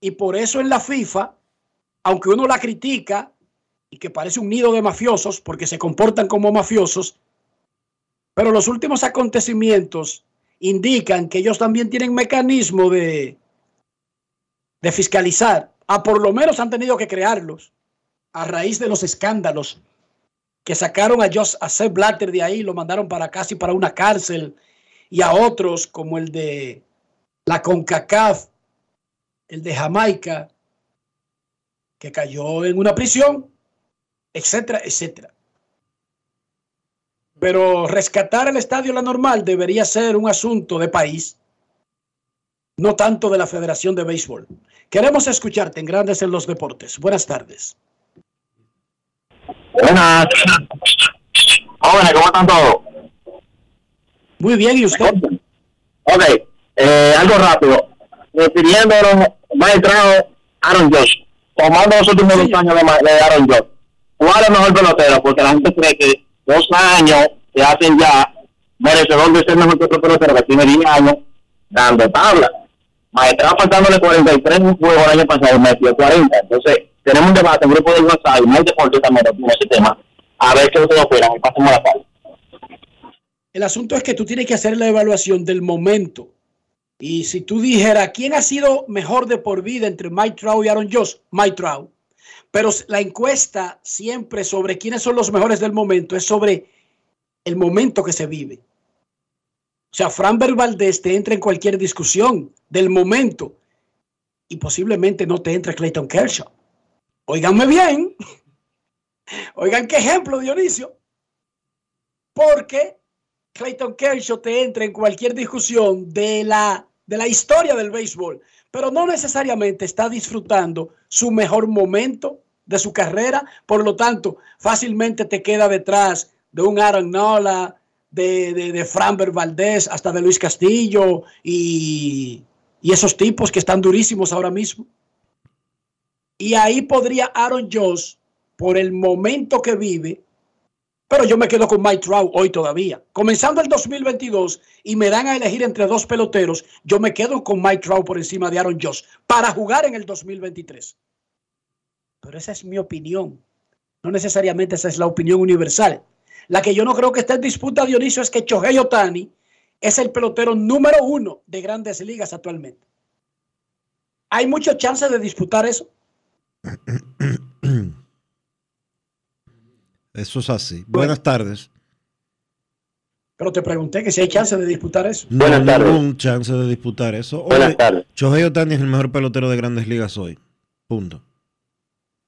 Y por eso en la FIFA aunque uno la critica y que parece un nido de mafiosos porque se comportan como mafiosos, pero los últimos acontecimientos indican que ellos también tienen mecanismo de, de fiscalizar, a por lo menos han tenido que crearlos a raíz de los escándalos que sacaron a, Jos, a Sepp Blatter de ahí, lo mandaron para casi para una cárcel, y a otros como el de la CONCACAF, el de Jamaica, que cayó en una prisión, etcétera, etcétera. Pero rescatar el estadio La Normal debería ser un asunto de país, no tanto de la Federación de Béisbol. Queremos escucharte en Grandes en los Deportes. Buenas tardes. Buenas. Jóvenes, ¿cómo están todos? Muy bien, ¿y usted? Ok, eh, algo rápido. Refiriéndonos, maestrado Aaron Josh, tomando los últimos dos años de, de Aaron Josh, ¿cuál es el mejor pelotero? Porque la gente cree que dos años se hacen ya merecedor de ser mejor que otro pelotero que tiene 10 años dando tabla. Maestrado faltándole 43 juegos el año pasado, metió 40. Entonces, tenemos un debate en grupo de WhatsApp hay deporte también en ese tema. A ver qué ustedes opinan. Y pasemos la tarde. El asunto es que tú tienes que hacer la evaluación del momento. Y si tú dijeras, ¿quién ha sido mejor de por vida entre Mike Trout y Aaron Josh? Mike Trout. Pero la encuesta siempre sobre quiénes son los mejores del momento es sobre el momento que se vive. O sea, Fran Valdez te entra en cualquier discusión del momento y posiblemente no te entre Clayton Kershaw. Óiganme bien. Oigan qué ejemplo, Dionisio. Porque Clayton Kershaw te entra en cualquier discusión de la de la historia del béisbol, pero no necesariamente está disfrutando su mejor momento de su carrera, por lo tanto, fácilmente te queda detrás de un Aaron Nola, de, de, de Framber Valdés, hasta de Luis Castillo y, y esos tipos que están durísimos ahora mismo. Y ahí podría Aaron Josh, por el momento que vive, pero yo me quedo con Mike Trout hoy todavía. Comenzando el 2022 y me dan a elegir entre dos peloteros, yo me quedo con Mike Trout por encima de Aaron Josh para jugar en el 2023. Pero esa es mi opinión. No necesariamente esa es la opinión universal. La que yo no creo que esté en disputa, Dionisio, es que Chohei Otani es el pelotero número uno de grandes ligas actualmente. ¿Hay muchas chances de disputar eso? Eso es así. Buenas tardes. Pero te pregunté que si hay chance de disputar eso. No hay ningún chance de disputar eso. Buenas tardes. Chohei Otani es el mejor pelotero de grandes ligas hoy. Punto.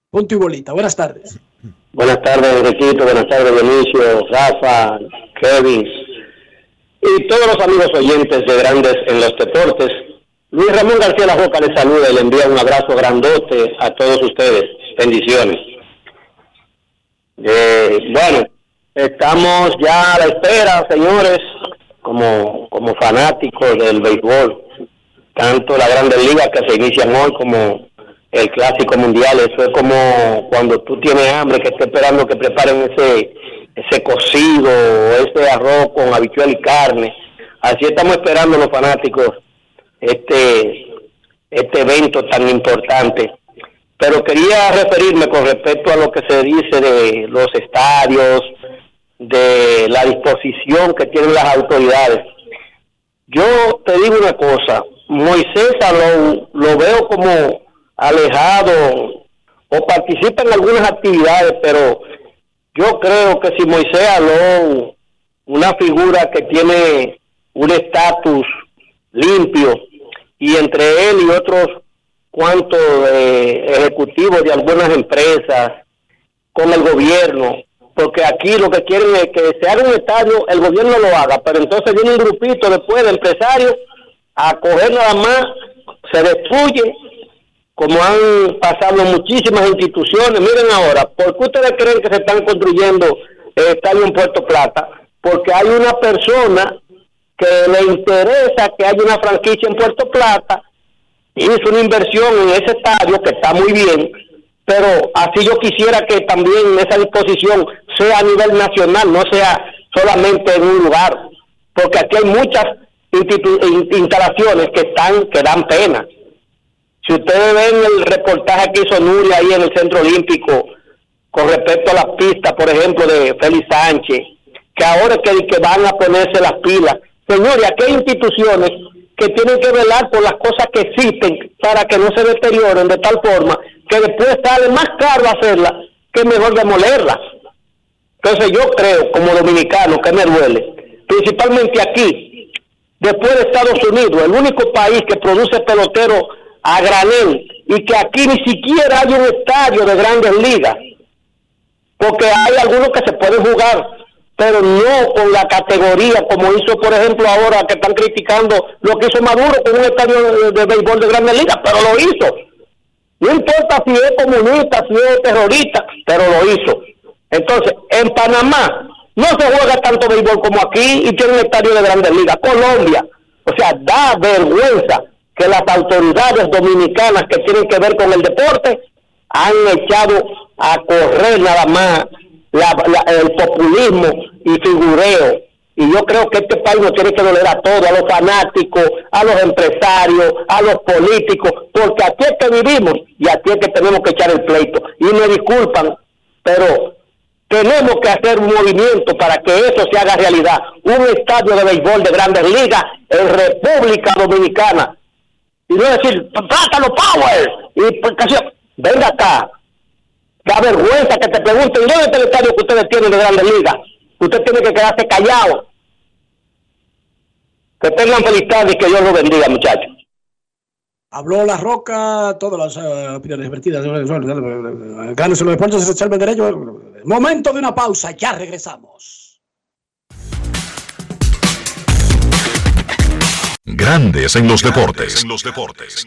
Punto y bolita. Buenas tardes. Buenas tardes, Enriquito. Buenas tardes, Benicio, Rafa, Kevin y todos los amigos oyentes de Grandes en los Deportes. Luis Ramón García La Roca les saluda y le envía un abrazo grandote a todos ustedes. Bendiciones. Eh, bueno, estamos ya a la espera, señores, como, como fanáticos del béisbol, tanto la Grandes Ligas que se inician hoy como el Clásico Mundial. Eso es como cuando tú tienes hambre, que estás esperando que preparen ese, ese cocido o ese arroz con habichuel y carne. Así estamos esperando los fanáticos este, este evento tan importante. Pero quería referirme con respecto a lo que se dice de los estadios, de la disposición que tienen las autoridades. Yo te digo una cosa, Moisés lo, lo veo como alejado o participa en algunas actividades, pero yo creo que si Moisés Aló, una figura que tiene un estatus limpio, y entre él y otros cuantos eh, ejecutivos de algunas empresas, con el gobierno, porque aquí lo que quieren es que se haga un estadio, el gobierno lo haga, pero entonces viene un grupito después de empresarios a coger nada más, se destruye, como han pasado muchísimas instituciones. Miren ahora, ¿por qué ustedes creen que se están construyendo el estadio en Puerto Plata? Porque hay una persona que le interesa que haya una franquicia en Puerto Plata, hizo una inversión en ese estadio que está muy bien, pero así yo quisiera que también esa disposición sea a nivel nacional, no sea solamente en un lugar, porque aquí hay muchas instalaciones que están que dan pena. Si ustedes ven el reportaje que hizo Nuria ahí en el Centro Olímpico con respecto a las pistas, por ejemplo, de Félix Sánchez, que ahora que, que van a ponerse las pilas, Señores, aquí hay instituciones que tienen que velar por las cosas que existen para que no se deterioren de tal forma que después sale más caro hacerlas que mejor demolerlas. Entonces yo creo, como dominicano, que me duele, principalmente aquí, después de Estados Unidos, el único país que produce pelotero a granel y que aquí ni siquiera hay un estadio de grandes ligas, porque hay algunos que se pueden jugar pero no con la categoría como hizo, por ejemplo, ahora que están criticando lo que hizo Maduro con un estadio de, béisbol de grandes ligas, pero lo hizo. No importa si es comunista, si es terrorista, pero lo hizo. Entonces, en Panamá no se juega tanto béisbol como aquí y tiene un estadio de grandes ligas. Colombia, o sea, da vergüenza que las autoridades dominicanas que tienen que ver con el deporte han echado a correr nada más el populismo y figureo. Y yo creo que este país nos tiene que doler a todos, a los fanáticos, a los empresarios, a los políticos, porque aquí es que vivimos y aquí es que tenemos que echar el pleito. Y me disculpan, pero tenemos que hacer un movimiento para que eso se haga realidad. Un estadio de béisbol de grandes ligas en República Dominicana. Y no decir, trátalo Power. Y pues, venga acá, Da vergüenza que te pregunten, ¿dónde está el estadio que ustedes tienen de Grandes Ligas? Usted tiene que quedarse callado. Que tengan feliz tarde y que Dios los bendiga, muchachos. Habló La Roca, todas las uh, opiniones vertidas. Gánese los deportes, se el derecho. Momento de una pausa, ya regresamos. Gran Grandes en los deportes. En los deportes.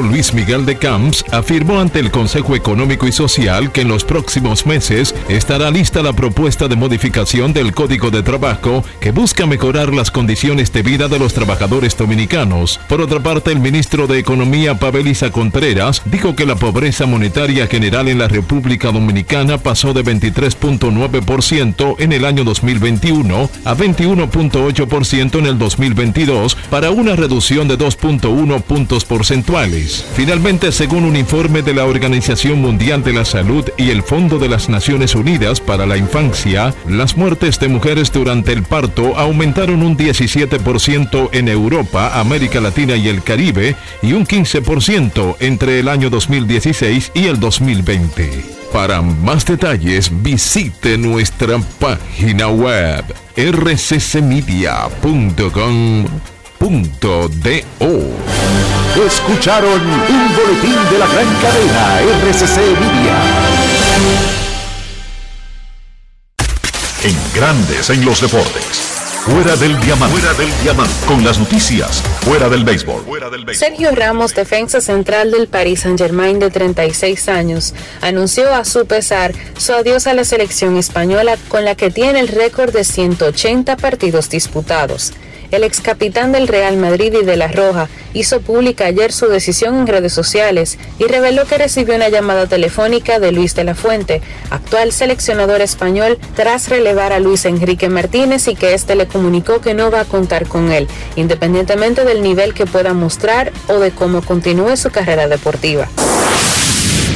Luis Miguel de Camps afirmó ante el Consejo Económico y Social que en los próximos meses estará lista la propuesta de modificación del Código de Trabajo que busca mejorar las condiciones de vida de los trabajadores dominicanos. Por otra parte, el ministro de Economía Pavelisa Contreras dijo que la pobreza monetaria general en la República Dominicana pasó de 23.9% en el año 2021 a 21.8% en el 2022 para una reducción de 2.1 puntos porcentuales. Finalmente, según un informe de la Organización Mundial de la Salud y el Fondo de las Naciones Unidas para la Infancia, las muertes de mujeres durante el parto aumentaron un 17% en Europa, América Latina y el Caribe y un 15% entre el año 2016 y el 2020. Para más detalles visite nuestra página web rccmedia.com Escucharon un boletín de la gran cadena RCC Media. En Grandes en los deportes. Fuera del diamante. Fuera del diamante. Con las noticias. Fuera del béisbol. Sergio Ramos, defensa central del Paris Saint-Germain de 36 años, anunció a su pesar su adiós a la selección española con la que tiene el récord de 180 partidos disputados. El ex capitán del Real Madrid y de la Roja hizo pública ayer su decisión en redes sociales y reveló que recibió una llamada telefónica de Luis de la Fuente, actual seleccionador español, tras relevar a Luis Enrique Martínez y que éste le comunicó que no va a contar con él, independientemente del nivel que pueda mostrar o de cómo continúe su carrera deportiva.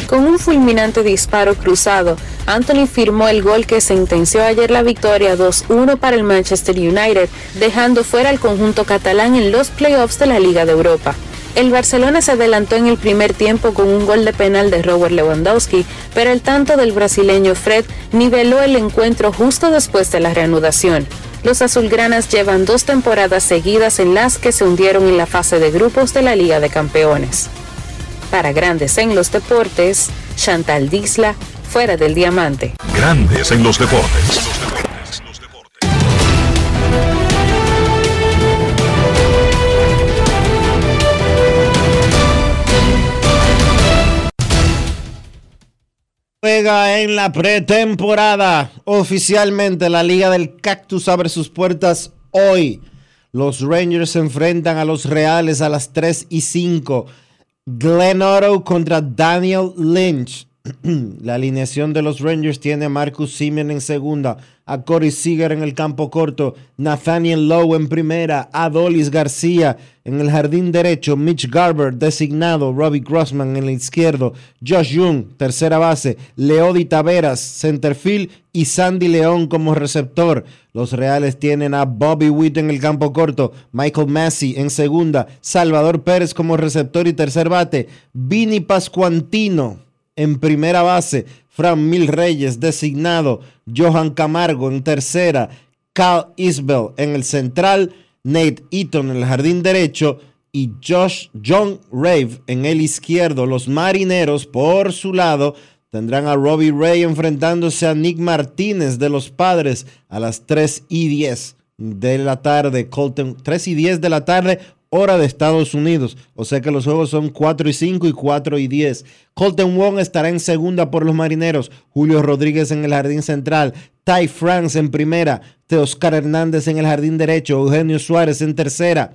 Con un fulminante disparo cruzado, Anthony firmó el gol que sentenció ayer la victoria 2-1 para el Manchester United, dejando fuera al conjunto catalán en los playoffs de la Liga de Europa. El Barcelona se adelantó en el primer tiempo con un gol de penal de Robert Lewandowski, pero el tanto del brasileño Fred niveló el encuentro justo después de la reanudación. Los azulgranas llevan dos temporadas seguidas en las que se hundieron en la fase de grupos de la Liga de Campeones. Para Grandes en los Deportes, Chantal Disla, fuera del diamante. Grandes en los deportes. Juega en la pretemporada. Oficialmente la Liga del Cactus abre sus puertas hoy. Los Rangers se enfrentan a los Reales a las 3 y 5. Glenn Otto contra Daniel Lynch. La alineación de los Rangers tiene a Marcus Simeon en segunda, a Corey Seager en el campo corto, Nathaniel Lowe en primera, Adolis García en el jardín derecho, Mitch Garber designado, Robbie Grossman en el izquierdo, Josh Young, tercera base, Leody Taveras, centerfield y Sandy León como receptor. Los Reales tienen a Bobby Witt en el campo corto, Michael Massey en segunda, Salvador Pérez como receptor y tercer bate, Vini Pascuantino en primera base, Fran Mil Reyes designado, Johan Camargo en tercera, Cal Isbell en el central, Nate Eaton en el jardín derecho y Josh John Rave en el izquierdo. Los marineros, por su lado, tendrán a Robbie Ray enfrentándose a Nick Martínez de los padres a las 3 y 10 de la tarde. Colton, 3 y 10 de la tarde, hora de Estados Unidos. O sea que los juegos son 4 y 5 y 4 y 10. Colton Wong estará en segunda por los marineros. Julio Rodríguez en el jardín central. Ty France en primera. Teoscar Hernández en el jardín derecho. Eugenio Suárez en tercera.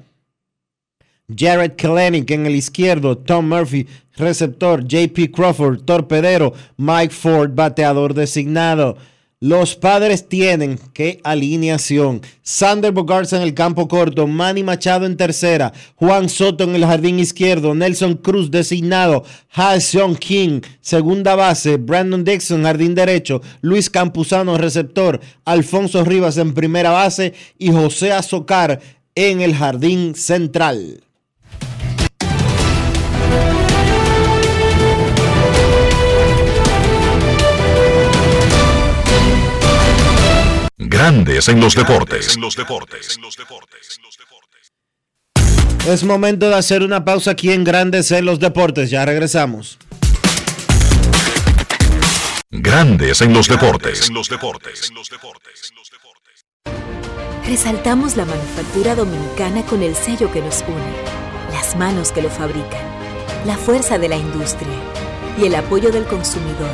Jared Kalenic en el izquierdo, Tom Murphy, receptor, JP Crawford, torpedero, Mike Ford, bateador designado. Los padres tienen, qué alineación. Sander Bogarts en el campo corto, Manny Machado en tercera, Juan Soto en el jardín izquierdo, Nelson Cruz designado, Seong King, segunda base, Brandon Dixon, jardín derecho, Luis Campuzano, receptor, Alfonso Rivas en primera base y José Azocar en el jardín central. Grandes en los deportes. Es momento de hacer una pausa aquí en Grandes en los deportes. Ya regresamos. Grandes en los deportes. Resaltamos la manufactura dominicana con el sello que nos une, las manos que lo fabrican, la fuerza de la industria y el apoyo del consumidor,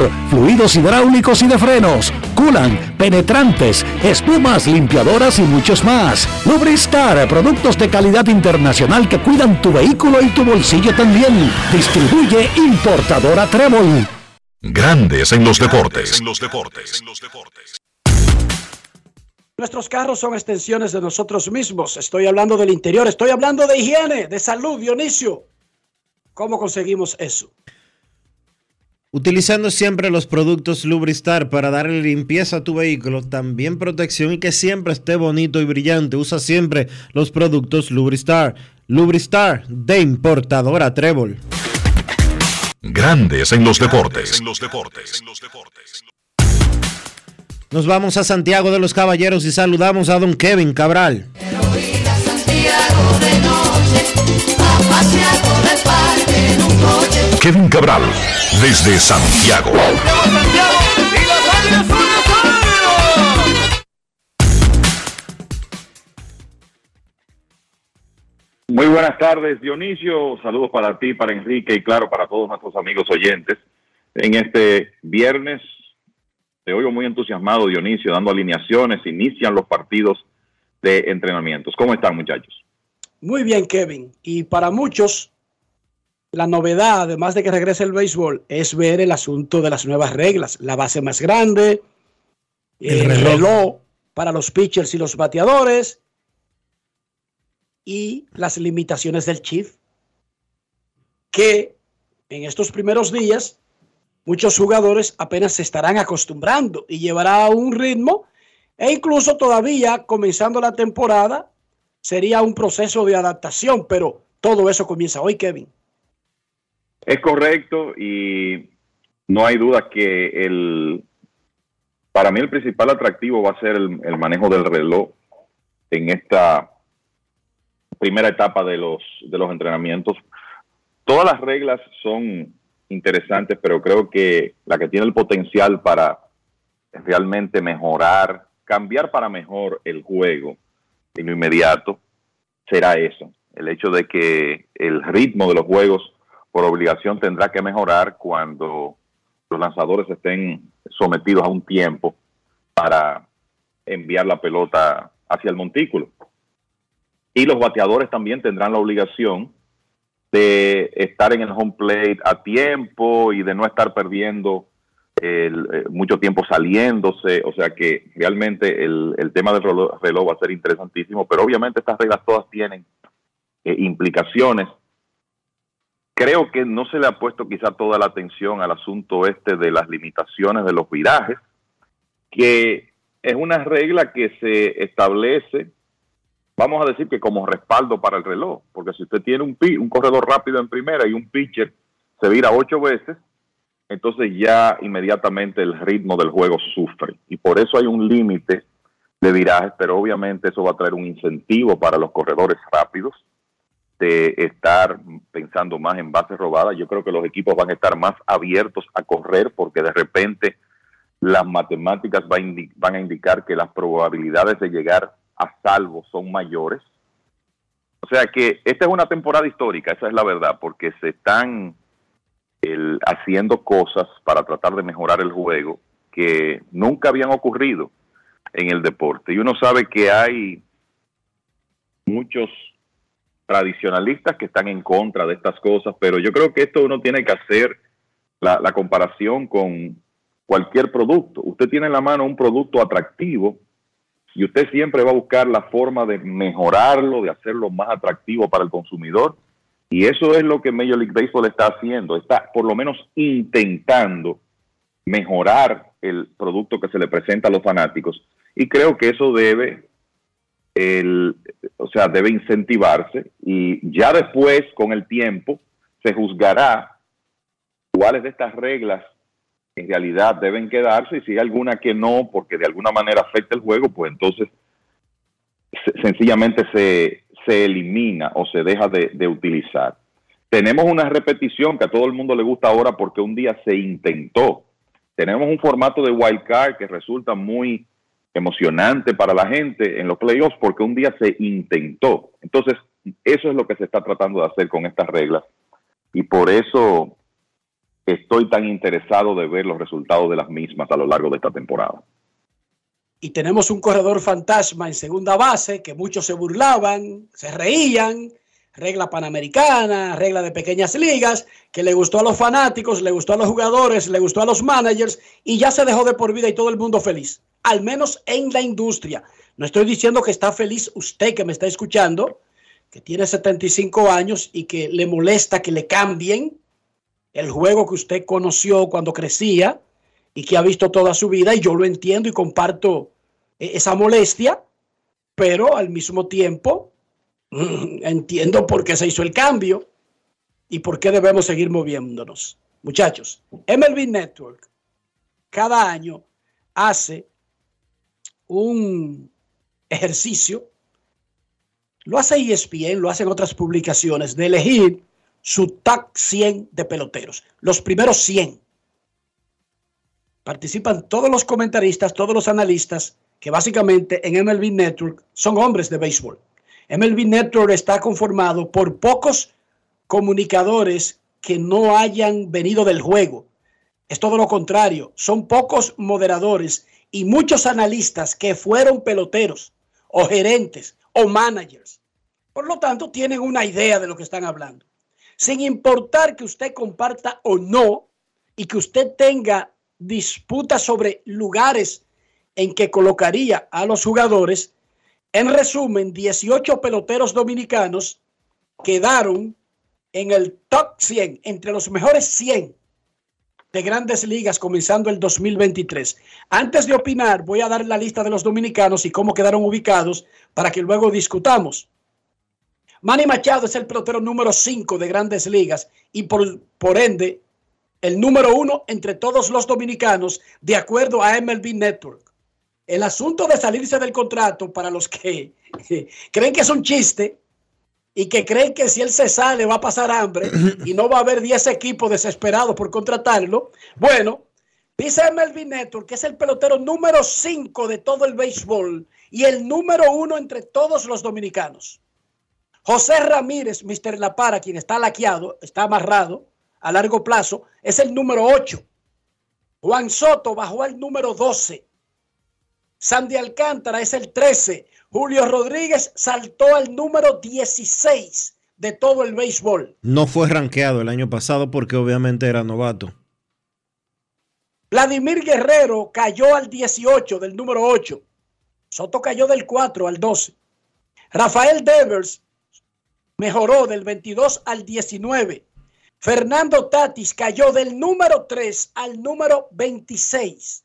fluidos hidráulicos y de frenos, culan, penetrantes, espumas, limpiadoras y muchos más. Lubristar, productos de calidad internacional que cuidan tu vehículo y tu bolsillo también. Distribuye importadora Trébol. Grandes en los deportes. Nuestros carros son extensiones de nosotros mismos. Estoy hablando del interior, estoy hablando de higiene, de salud, Dionisio. ¿Cómo conseguimos eso? Utilizando siempre los productos Lubristar para darle limpieza a tu vehículo, también protección y que siempre esté bonito y brillante. Usa siempre los productos Lubristar. Lubristar de importadora Trébol. Grandes en los deportes. Nos vamos a Santiago de los Caballeros y saludamos a don Kevin Cabral. Kevin Cabral, desde Santiago. Muy buenas tardes, Dionisio. Saludos para ti, para Enrique y claro, para todos nuestros amigos oyentes. En este viernes, te oigo muy entusiasmado, Dionisio, dando alineaciones. Inician los partidos de entrenamientos. ¿Cómo están, muchachos? Muy bien, Kevin. Y para muchos, la novedad, además de que regrese el béisbol, es ver el asunto de las nuevas reglas. La base más grande, el, reloj. para los pitchers y los bateadores y las limitaciones del chief. Que en estos primeros días muchos jugadores apenas se estarán acostumbrando y llevará un ritmo e incluso todavía comenzando la temporada sería un proceso de adaptación, pero todo eso comienza hoy, Kevin. Es correcto y no hay duda que el para mí el principal atractivo va a ser el, el manejo del reloj en esta primera etapa de los de los entrenamientos. Todas las reglas son interesantes, pero creo que la que tiene el potencial para realmente mejorar, cambiar para mejor el juego en lo inmediato será eso, el hecho de que el ritmo de los juegos por obligación tendrá que mejorar cuando los lanzadores estén sometidos a un tiempo para enviar la pelota hacia el montículo. Y los bateadores también tendrán la obligación de estar en el home plate a tiempo y de no estar perdiendo el, eh, mucho tiempo saliéndose. O sea que realmente el, el tema del reloj, va a ser interesantísimo, pero obviamente estas reglas todas tienen eh, implicaciones Creo que no se le ha puesto quizá toda la atención al asunto este de las limitaciones de los virajes, que es una regla que se establece vamos a decir que como respaldo para el reloj, porque si usted tiene un, un corredor rápido en primera y un pitcher se vira ocho veces, entonces ya inmediatamente el ritmo del juego sufre. Y por eso hay un límite de virajes, pero obviamente eso va a traer un incentivo para los corredores rápidos de estar pensando más en bases robadas. Yo creo que los equipos van a estar más abiertos a correr porque de repente las matemáticas van a indicar que las probabilidades de llegar a salvo son mayores. O sea que esta es una temporada histórica, esa es la verdad, porque se están haciendo cosas para tratar de mejorar el juego que nunca habían ocurrido en el deporte. Y uno sabe que hay muchos tradicionalistas que están en contra de estas cosas, pero yo creo que esto uno tiene que hacer la, la comparación con cualquier producto. Usted tiene en la mano un producto atractivo y usted siempre va a buscar la forma de mejorarlo, de hacerlo más atractivo para el consumidor. Y eso es lo que Major League Baseball está haciendo, está por lo menos intentando mejorar el producto que se le presenta a los fanáticos. Y creo que eso debe, el, o sea, debe incentivarse y ya después, con el tiempo, se juzgará cuáles de estas reglas en realidad deben quedarse y si hay alguna que no, porque de alguna manera afecta el juego, pues entonces se- sencillamente se, se elimina o se deja de, de utilizar. Tenemos una repetición que a todo el mundo le gusta ahora porque un día se intentó. Tenemos un formato de wild card que resulta muy emocionante para la gente en los playoffs porque un día se intentó. Entonces, eso es lo que se está tratando de hacer con estas reglas. Y por eso estoy tan interesado de ver los resultados de las mismas a lo largo de esta temporada. Y tenemos un corredor fantasma en segunda base que muchos se burlaban, se reían, regla panamericana, regla de pequeñas ligas, que le gustó a los fanáticos, le gustó a los jugadores, le gustó a los managers y ya se dejó de por vida y todo el mundo feliz, al menos en la industria. No estoy diciendo que está feliz usted que me está escuchando, que tiene 75 años y que le molesta que le cambien el juego que usted conoció cuando crecía y que ha visto toda su vida, y yo lo entiendo y comparto eh, esa molestia, pero al mismo tiempo entiendo por qué se hizo el cambio y por qué debemos seguir moviéndonos. Muchachos, MLB Network cada año hace un ejercicio, lo hace ESPN, lo hacen otras publicaciones, de elegir su top 100 de peloteros, los primeros 100. Participan todos los comentaristas, todos los analistas que básicamente en MLB Network son hombres de béisbol. MLB Network está conformado por pocos comunicadores que no hayan venido del juego. Es todo lo contrario, son pocos moderadores y muchos analistas que fueron peloteros o gerentes o managers. Por lo tanto, tienen una idea de lo que están hablando. Sin importar que usted comparta o no y que usted tenga disputas sobre lugares en que colocaría a los jugadores, en resumen, 18 peloteros dominicanos quedaron en el top 100, entre los mejores 100 de grandes ligas comenzando el 2023. Antes de opinar, voy a dar la lista de los dominicanos y cómo quedaron ubicados para que luego discutamos. Manny Machado es el pelotero número 5 de grandes ligas y por, por ende el número uno entre todos los dominicanos de acuerdo a MLB Network. El asunto de salirse del contrato para los que creen que es un chiste y que creen que si él se sale va a pasar hambre y no va a haber 10 equipos desesperados por contratarlo. Bueno, dice MLB Network que es el pelotero número 5 de todo el béisbol y el número uno entre todos los dominicanos. José Ramírez, Mr. La Para, quien está laqueado, está amarrado a largo plazo, es el número 8. Juan Soto bajó al número 12. Sandy Alcántara es el 13. Julio Rodríguez saltó al número 16 de todo el béisbol. No fue rankeado el año pasado porque obviamente era novato. Vladimir Guerrero cayó al 18 del número 8. Soto cayó del 4 al 12. Rafael Devers mejoró del 22 al 19. Fernando Tatis cayó del número 3 al número 26.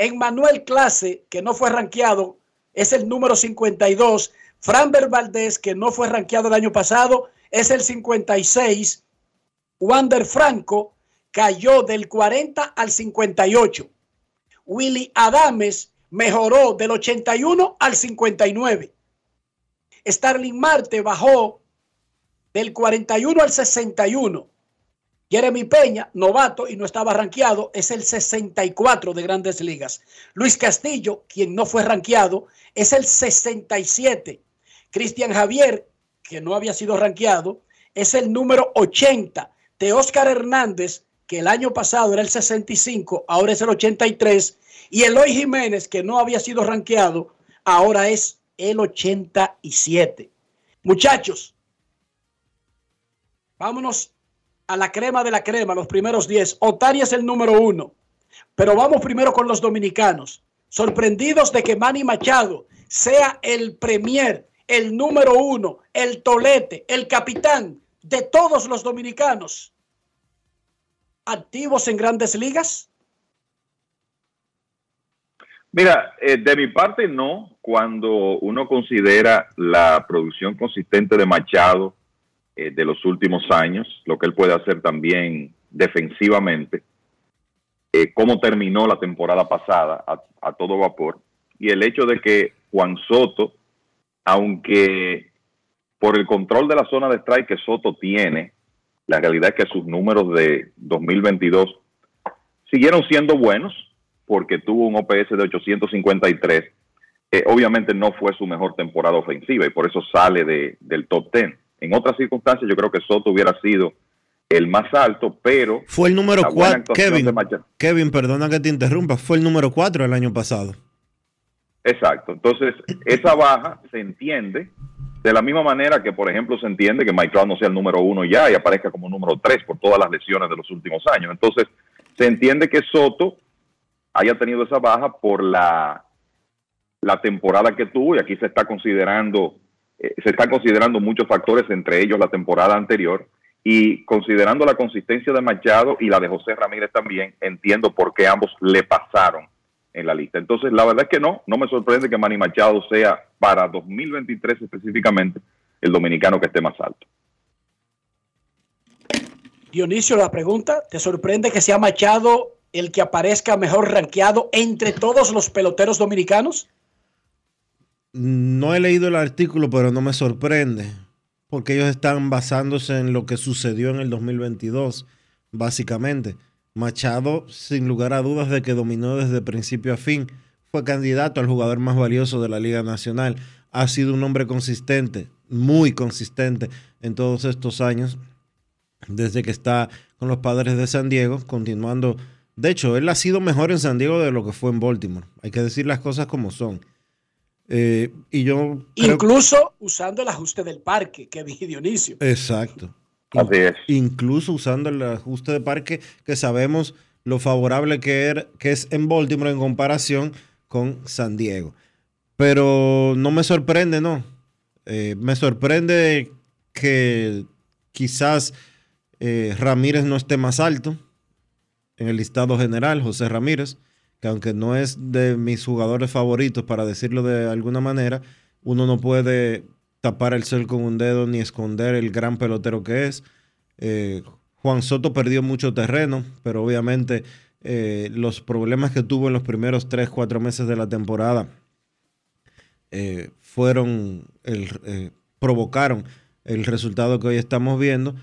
En Manuel Clase, que no fue rankeado, es el número 52, Framber Valdés, que no fue rankeado el año pasado, es el 56. Wander Franco cayó del 40 al 58. Willy Adames mejoró del 81 al 59. Starling Marte bajó del 41 al 61. Jeremy Peña, novato y no estaba rankeado, es el 64 de grandes ligas. Luis Castillo, quien no fue rankeado, es el 67. Cristian Javier, que no había sido rankeado, es el número 80. De Oscar Hernández, que el año pasado era el 65, ahora es el 83. Y Eloy Jiménez, que no había sido rankeado, ahora es el 87. Muchachos, vámonos a la crema de la crema, los primeros 10. Otari es el número uno. Pero vamos primero con los dominicanos. Sorprendidos de que Manny Machado sea el premier, el número uno, el tolete, el capitán de todos los dominicanos activos en grandes ligas. Mira, eh, de mi parte no, cuando uno considera la producción consistente de Machado eh, de los últimos años, lo que él puede hacer también defensivamente, eh, cómo terminó la temporada pasada a, todo vapor, y el hecho de que Juan Soto, aunque por el control de la zona de strike que Soto tiene, la realidad es que sus números de 2022 siguieron siendo buenos, porque tuvo un OPS de 853. Eh, obviamente no fue su mejor temporada ofensiva y por eso sale de, del top 10. En otras circunstancias yo creo que Soto hubiera sido el más alto, pero... Fue el número 4, Kevin, Kevin, perdona que te interrumpa, fue el número 4 el año pasado. Exacto, entonces esa baja se entiende de la misma manera que, por ejemplo, se entiende que Mike Trout no sea el número uno ya y aparezca como número tres por todas las lesiones de los últimos años. Entonces, se entiende que Soto haya tenido esa baja por la, la temporada que tuvo y aquí se está considerando eh, se están considerando muchos factores entre ellos la temporada anterior y considerando la consistencia de Machado y la de José Ramírez también entiendo por qué ambos le pasaron en la lista. Entonces, la verdad es que no, no me sorprende que Manny Machado sea para 2023 específicamente el dominicano que esté más alto. Dionisio, la pregunta, ¿te sorprende que sea Machado el que aparezca mejor rankeado entre todos los peloteros dominicanos? No he leído el artículo, pero no me sorprende, porque ellos están basándose en lo que sucedió en el 2022, básicamente. Machado, sin lugar a dudas de que dominó desde principio a fin, fue candidato al jugador más valioso de la Liga Nacional. Ha sido un hombre consistente, muy consistente en todos estos años, desde que está con los padres de San Diego, continuando de hecho, él ha sido mejor en San Diego de lo que fue en Baltimore. Hay que decir las cosas como son. Eh, y yo Incluso usando el ajuste del parque, que vi Dionisio. Exacto. Así es. Incluso usando el ajuste de parque, que sabemos lo favorable que, er, que es en Baltimore en comparación con San Diego. Pero no me sorprende, ¿no? Eh, me sorprende que quizás eh, Ramírez no esté más alto en el listado general, José Ramírez, que aunque no es de mis jugadores favoritos, para decirlo de alguna manera, uno no puede tapar el sol con un dedo ni esconder el gran pelotero que es. Eh, Juan Soto perdió mucho terreno, pero obviamente eh, los problemas que tuvo en los primeros 3, 4 meses de la temporada eh, fueron provocaron el resultado que hoy estamos viendo.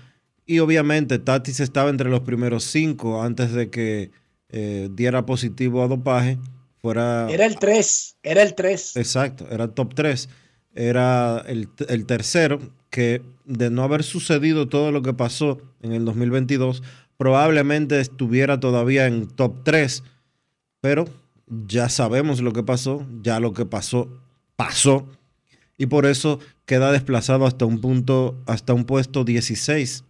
Y obviamente Tatis estaba entre los primeros cinco antes de que eh, diera positivo a dopaje. Fuera... Era el 3, era el 3. Exacto, era top 3. Era el, el, tercero que de no haber sucedido todo lo que pasó en el 2022, probablemente estuviera todavía en top 3, pero ya sabemos lo que pasó, ya lo que pasó, pasó, y por eso queda desplazado hasta un punto, hasta un puesto 16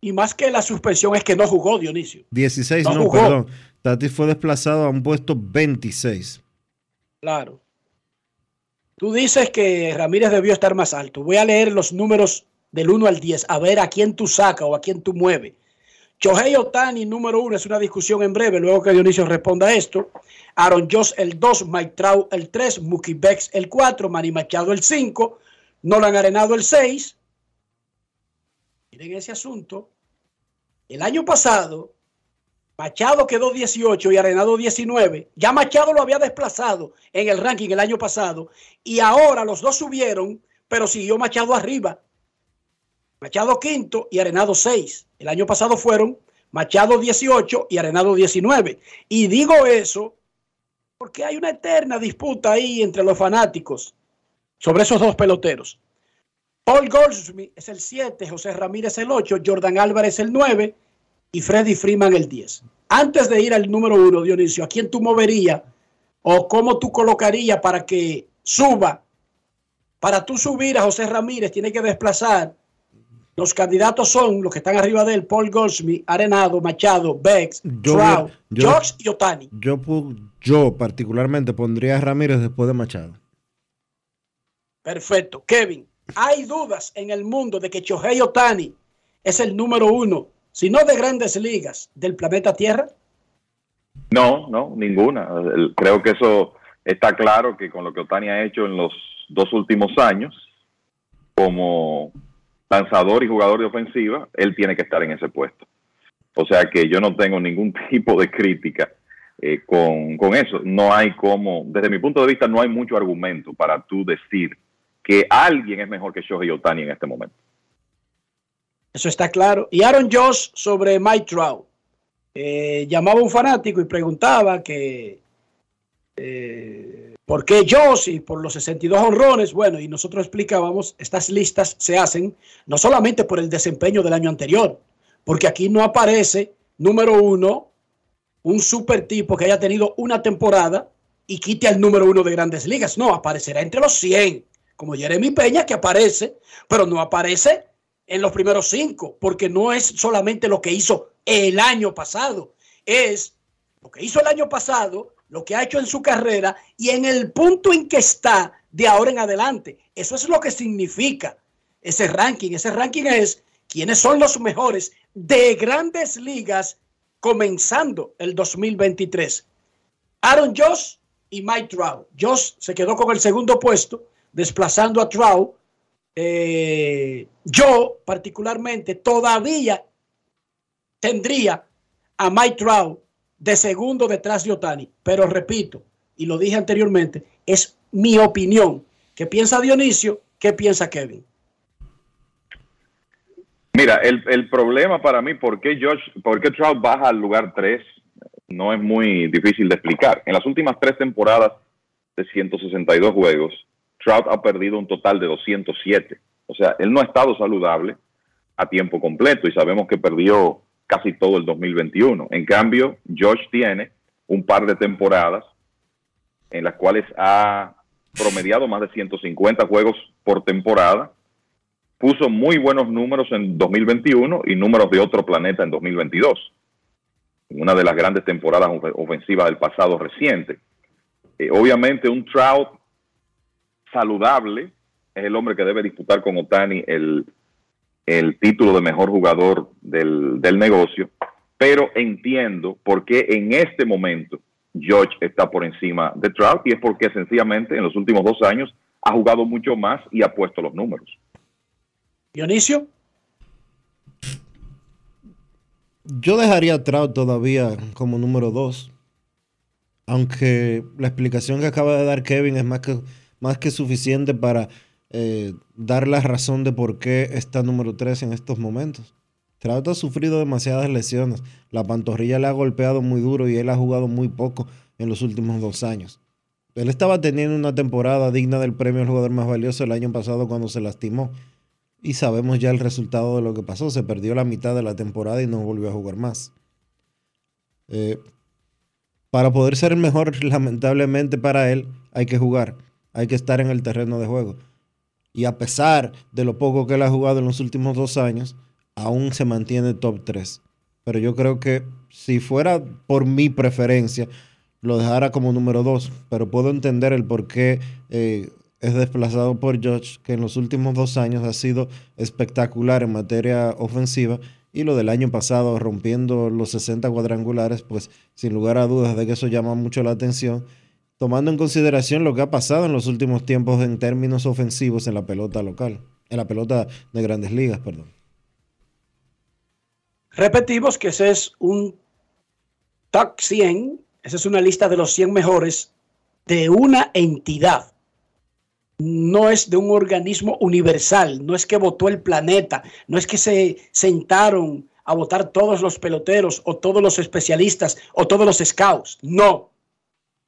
y más que la suspensión es que no jugó Dionisio. 16, no, perdón. Tati fue desplazado a un puesto 26. Claro. Tú dices que Ramírez debió estar más alto. Voy a leer los números del 1 al 10, a ver a quién tú sacas o a quién tú mueves. Shohei Otani, número uno, es una discusión en breve, luego que Dionisio responda a esto. Aaron Josh, el 2, Mike Trout, el 3, Mookie Becks, el 4, Manny Machado, el 5, Nolan Arenado, el 6. Miren ese asunto. El año pasado, Machado quedó 18 y Arenado 19. Ya Machado lo había desplazado en el ranking el año pasado y ahora los dos subieron, pero siguió Machado arriba. Machado quinto y Arenado 6. El año pasado fueron Machado 18 y Arenado 19. Y digo eso porque hay una eterna disputa ahí entre los fanáticos sobre esos dos peloteros. Paul Goldsmith es el 7, José Ramírez el 8, Jordan Álvarez el 9 y Freddy Freeman el 10. Antes de ir al número 1, Dionisio, ¿a quién tú moverías o cómo tú colocarías para que suba? Para tú subir a José Ramírez, tiene que desplazar los candidatos son los que están arriba de él, Paul Goldsmith, Arenado, Machado, Bex, Trout, George y Otani. Yo, yo particularmente pondría a Ramírez después de Machado. Perfecto. Kevin, ¿hay dudas en el mundo de que Shohei Otani es el número uno, si no de grandes ligas, del planeta Tierra? No, no, ninguna. Creo que eso está claro que con lo que Otani ha hecho en los dos últimos años, como lanzador y jugador de ofensiva, él tiene que estar en ese puesto. O sea que yo no tengo ningún tipo de crítica eh, con, eso. No hay como, desde mi punto de vista, no hay mucho argumento para tú decir que alguien es mejor que Shohei Otani en este momento. Eso está claro. Y Aaron Josh sobre Mike Trout. Eh, llamaba un fanático y preguntaba que eh, ¿Por qué yo? Si por los 62 honrones, bueno, y nosotros explicábamos, estas listas se hacen no solamente por el desempeño del año anterior, porque aquí no aparece, número uno, un super tipo que haya tenido una temporada y quite al número uno de grandes ligas. No, aparecerá entre los 100, como Jeremy Peña, que aparece, pero no aparece en los primeros cinco, porque no es solamente lo que hizo el año pasado, es lo que hizo el año pasado lo que ha hecho en su carrera y en el punto en que está de ahora en adelante. Eso es lo que significa ese ranking. Ese ranking es quiénes son los mejores de grandes ligas comenzando el 2023. Aaron Josh y Mike Trout. Josh se quedó con el segundo puesto, desplazando a Trout. Eh, yo particularmente todavía tendría a Mike Trout de segundo detrás de Otani. Pero repito, y lo dije anteriormente, es mi opinión. ¿Qué piensa Dionisio? ¿Qué piensa Kevin? Mira, el, problema para mí, ¿por qué, Josh, ¿por qué Trout baja al lugar 3? No es muy difícil de explicar. En las últimas tres temporadas de 162 juegos, Trout ha perdido un total de 207. O sea, él no ha estado saludable a tiempo completo y sabemos que perdió casi todo el 2021. En cambio, Josh tiene un par de temporadas en las cuales ha promediado más de 150 juegos por temporada, puso muy buenos números en 2021 y números de otro planeta en 2022, una de las grandes temporadas ofensivas del pasado reciente. Eh, obviamente un Trout saludable es el hombre que debe disputar con Otani el, el título de mejor jugador del, negocio, pero entiendo por qué en este momento George está por encima de Trout y es porque sencillamente en los últimos dos años ha jugado mucho más y ha puesto los números. Dionisio. Yo dejaría a Trout todavía como número dos, aunque la explicación que acaba de dar Kevin es más que, más que suficiente para eh, dar la razón de por qué está número 3 en estos momentos. Trout ha sufrido demasiadas lesiones. La pantorrilla le ha golpeado muy duro y él ha jugado muy poco en los últimos dos años. Él estaba teniendo una temporada digna del premio al jugador más valioso el año pasado cuando se lastimó. Y sabemos ya el resultado de lo que pasó. Se perdió la mitad de la temporada y no volvió a jugar más. Eh, para poder ser el mejor, lamentablemente para él, hay que jugar. Hay que estar en el terreno de juego y a pesar de lo poco que él ha jugado en los últimos dos años, aún se mantiene top 3. Pero yo creo que si fuera por mi preferencia, lo dejara como número 2. Pero puedo entender el por qué eh, es desplazado por George, que en los últimos dos años ha sido espectacular en materia ofensiva y lo del año pasado rompiendo los 60 cuadrangulares, pues sin lugar a dudas de que eso llama mucho la atención, tomando en consideración lo que ha pasado en los últimos tiempos en términos ofensivos en la pelota local, en la pelota de grandes ligas, perdón. Repetimos que ese es un top 100, esa es una lista de los 100 mejores de una entidad. No es de un organismo universal, no es que votó el planeta, no es que se sentaron a votar todos los peloteros o todos los especialistas o todos los scouts. No.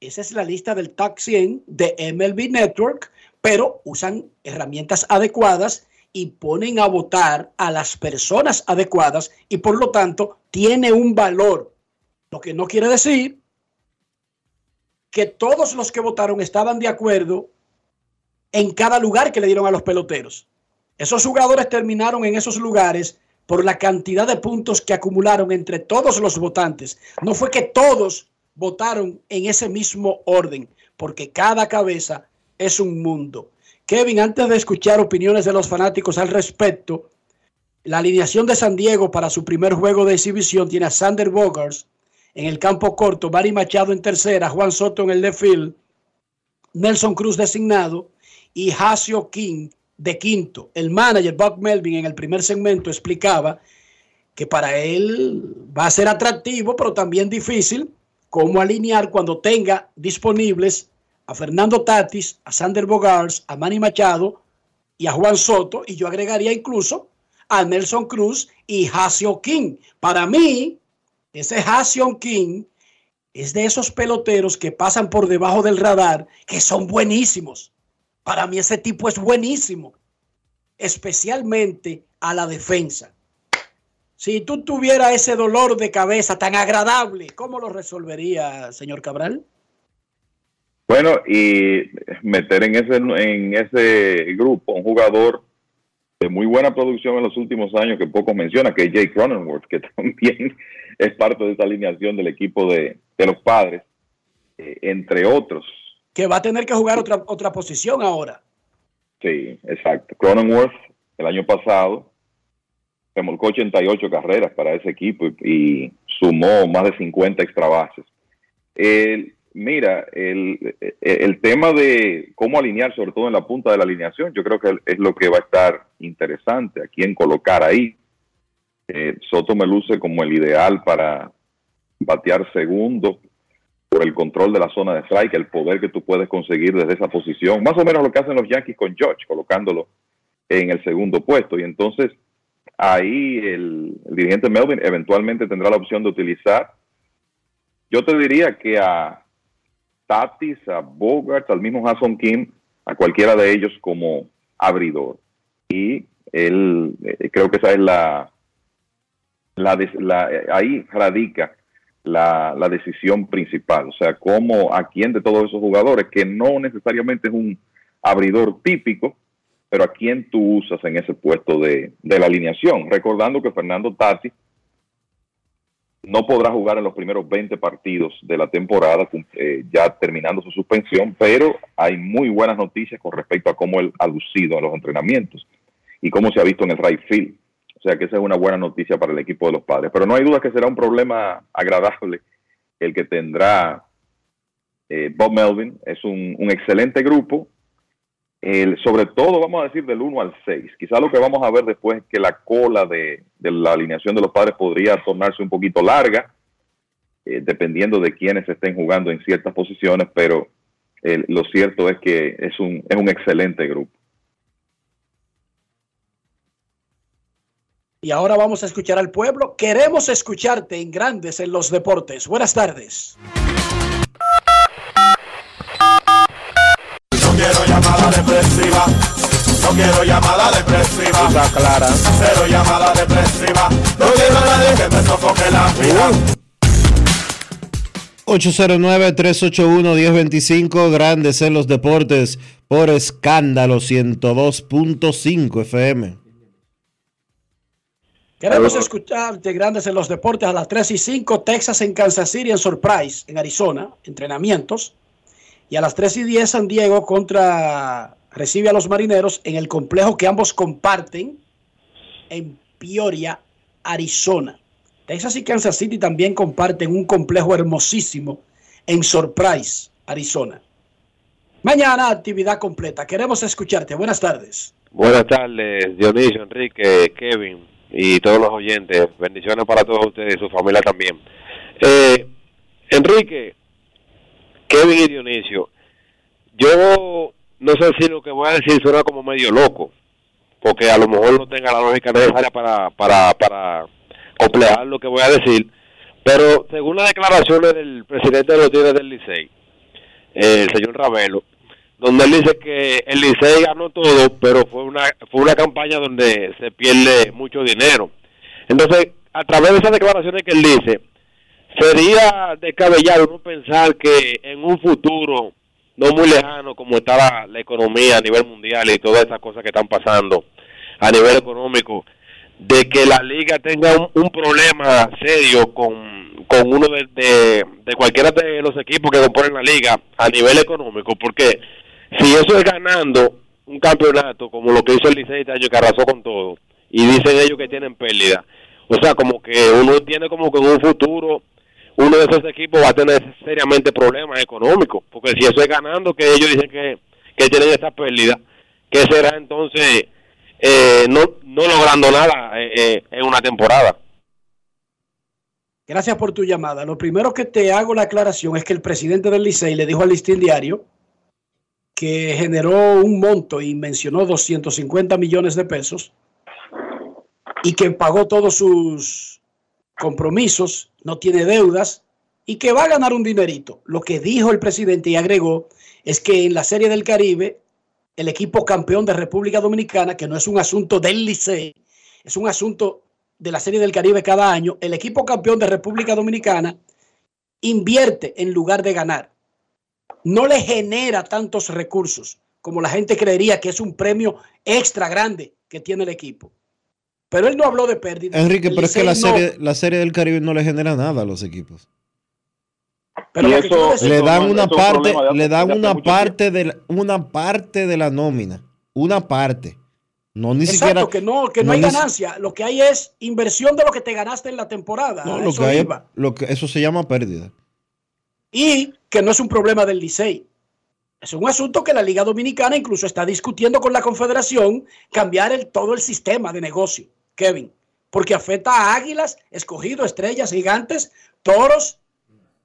Esa es la lista del top 100 de MLB Network, pero usan herramientas adecuadas y ponen a votar a las personas adecuadas y por lo tanto tiene un valor. Lo que no quiere decir que todos los que votaron estaban de acuerdo en cada lugar que le dieron a los peloteros. Esos jugadores terminaron en esos lugares por la cantidad de puntos que acumularon entre todos los votantes. No fue que todos votaron en ese mismo orden, porque cada cabeza es un mundo. Kevin, antes de escuchar opiniones de los fanáticos al respecto, la alineación de San Diego para su primer juego de exhibición tiene a Sander Bogars en el campo corto, Barry Machado en tercera, Juan Soto en el left field, Nelson Cruz designado y Hasio King de quinto. El manager Bob Melvin en el primer segmento explicaba que para él va a ser atractivo, pero también difícil, cómo alinear cuando tenga disponibles a Fernando Tatis, a Sander Bogars, a Manny Machado y a Juan Soto, y yo agregaría incluso a Nelson Cruz y Hasio King. Para mí, ese Hasio King es de esos peloteros que pasan por debajo del radar, que son buenísimos. Para mí ese tipo es buenísimo, especialmente a la defensa. Si tú tuvieras ese dolor de cabeza tan agradable, ¿cómo lo resolvería, señor Cabral? Bueno, y meter en ese, en ese grupo un jugador de muy buena producción en los últimos años que poco menciona, que es Jake Cronenworth, que también es parte de esa alineación del equipo de, de los padres, eh, entre otros. Que va a tener que jugar otra, otra posición ahora. Sí, exacto. Cronenworth, el año pasado, remolcó 88 carreras para ese equipo y, sumó más de 50 extra bases. El, Mira, el, el, tema de cómo alinear, sobre todo en la punta de la alineación, yo creo que es lo que va a estar interesante, a quién colocar ahí. Eh, Soto me luce como el ideal para batear segundo por el control de la zona de strike, el poder que tú puedes conseguir desde esa posición, más o menos lo que hacen los Yankees con George, colocándolo en el segundo puesto. Y entonces ahí el, dirigente Melvin eventualmente tendrá la opción de utilizar, yo te diría que a Tatis, a Bogart, al mismo Hassan Kim, a cualquiera de ellos como abridor. Y él, eh, creo que esa es la, la, ahí radica la, la, decisión principal. O sea, cómo, a quién de todos esos jugadores, que no necesariamente es un abridor típico, pero a quién tú usas en ese puesto de, de la alineación. Recordando que Fernando Tatis no podrá jugar en los primeros 20 partidos de la temporada, eh, ya terminando su suspensión, pero hay muy buenas noticias con respecto a cómo él ha lucido en los entrenamientos y cómo se ha visto en el right field. O sea que esa es una buena noticia para el equipo de los padres. Pero no hay duda que será un problema agradable el que tendrá eh, Bob Melvin. Es un, un excelente grupo sobre todo, vamos a decir, del 1 al 6. Quizá lo que vamos a ver después es que la cola de, la alineación de los padres podría tornarse un poquito larga, eh, dependiendo de quiénes estén jugando en ciertas posiciones, pero eh, lo cierto es que es un, es un excelente grupo. Y ahora vamos a escuchar al pueblo. Queremos escucharte en Grandes en los Deportes. Buenas tardes. Quiero llamada depresiva. Está clara. Cero llamada depresiva. No quiero a nadie que me sofoque la vida. 809-381-1025, Grandes en los Deportes, por escándalo 102.5 FM. Queremos escucharte, Grandes en los Deportes, a las 3 y 5, Texas en Kansas City, en Surprise, en Arizona, entrenamientos. Y a las 3 y 10 San Diego contra recibe a los marineros en el complejo que ambos comparten en Peoria, Arizona. Texas y Kansas City también comparten un complejo hermosísimo en Surprise, Arizona. Mañana actividad completa. Queremos escucharte. Buenas tardes. Buenas tardes, Dionisio, Enrique, Kevin y todos los oyentes. Bendiciones para todos ustedes y su familia también. Eh, Enrique, Kevin y Dionisio, yo no sé si lo que voy a decir suena como medio loco, porque a lo mejor no tenga la lógica necesaria para, para, para completar lo que voy a decir, pero según las declaraciones del presidente de los Tigres del Licey, el señor Ravelo, donde él dice que el Licey ganó todo, pero fue una, fue una campaña donde se pierde mucho dinero. Entonces, a través de esas declaraciones que él dice, sería descabellado uno pensar que en un futuro no muy lejano como está la, economía a nivel mundial y todas esas cosas que están pasando a nivel económico, de que la liga tenga un, problema serio con, con uno de, de, cualquiera de los equipos que componen la liga a nivel económico, porque si eso es ganando un campeonato como lo que hizo el Licey este año que arrasó con todo y dicen ellos que tienen pérdida, o sea, como que uno entiende como que un futuro uno de esos equipos va a tener seriamente problemas económicos, porque si eso es ganando que ellos dicen que, que tienen esa pérdida, ¿qué será entonces eh, no, no logrando nada eh, eh, en una temporada? Gracias por tu llamada. Lo primero que te hago la aclaración es que el presidente del Licey le dijo al Listín Diario que generó un monto y mencionó 250 millones de pesos y que pagó todos sus compromisos, no tiene deudas y que va a ganar un dinerito. Lo que dijo el presidente y agregó es que en la Serie del Caribe, el equipo campeón de República Dominicana, que no es un asunto del Licey, es un asunto de la Serie del Caribe cada año, el equipo campeón de República Dominicana invierte en lugar de ganar. No le genera tantos recursos como la gente creería que es un premio extra grande que tiene el equipo. Pero él no habló de pérdida. Enrique, pero es que la no- serie, la serie del Caribe no le genera nada a los equipos. Pero Y lo que eso- decir- le dan una Eso es un parte, le dan una parte de la, una parte de la nómina, una parte. No ni Exacto, siquiera que no, que no, no hay ganancia. Lo que hay es inversión de lo que te ganaste en la temporada. no, lo eso que hay, iba. lo que eso se llama pérdida. Y que no es un problema del Licey. Es un asunto que la Liga Dominicana incluso está discutiendo con la Confederación cambiar el, todo el sistema de negocio, Kevin, porque afecta a águilas, escogido, estrellas, gigantes, toros,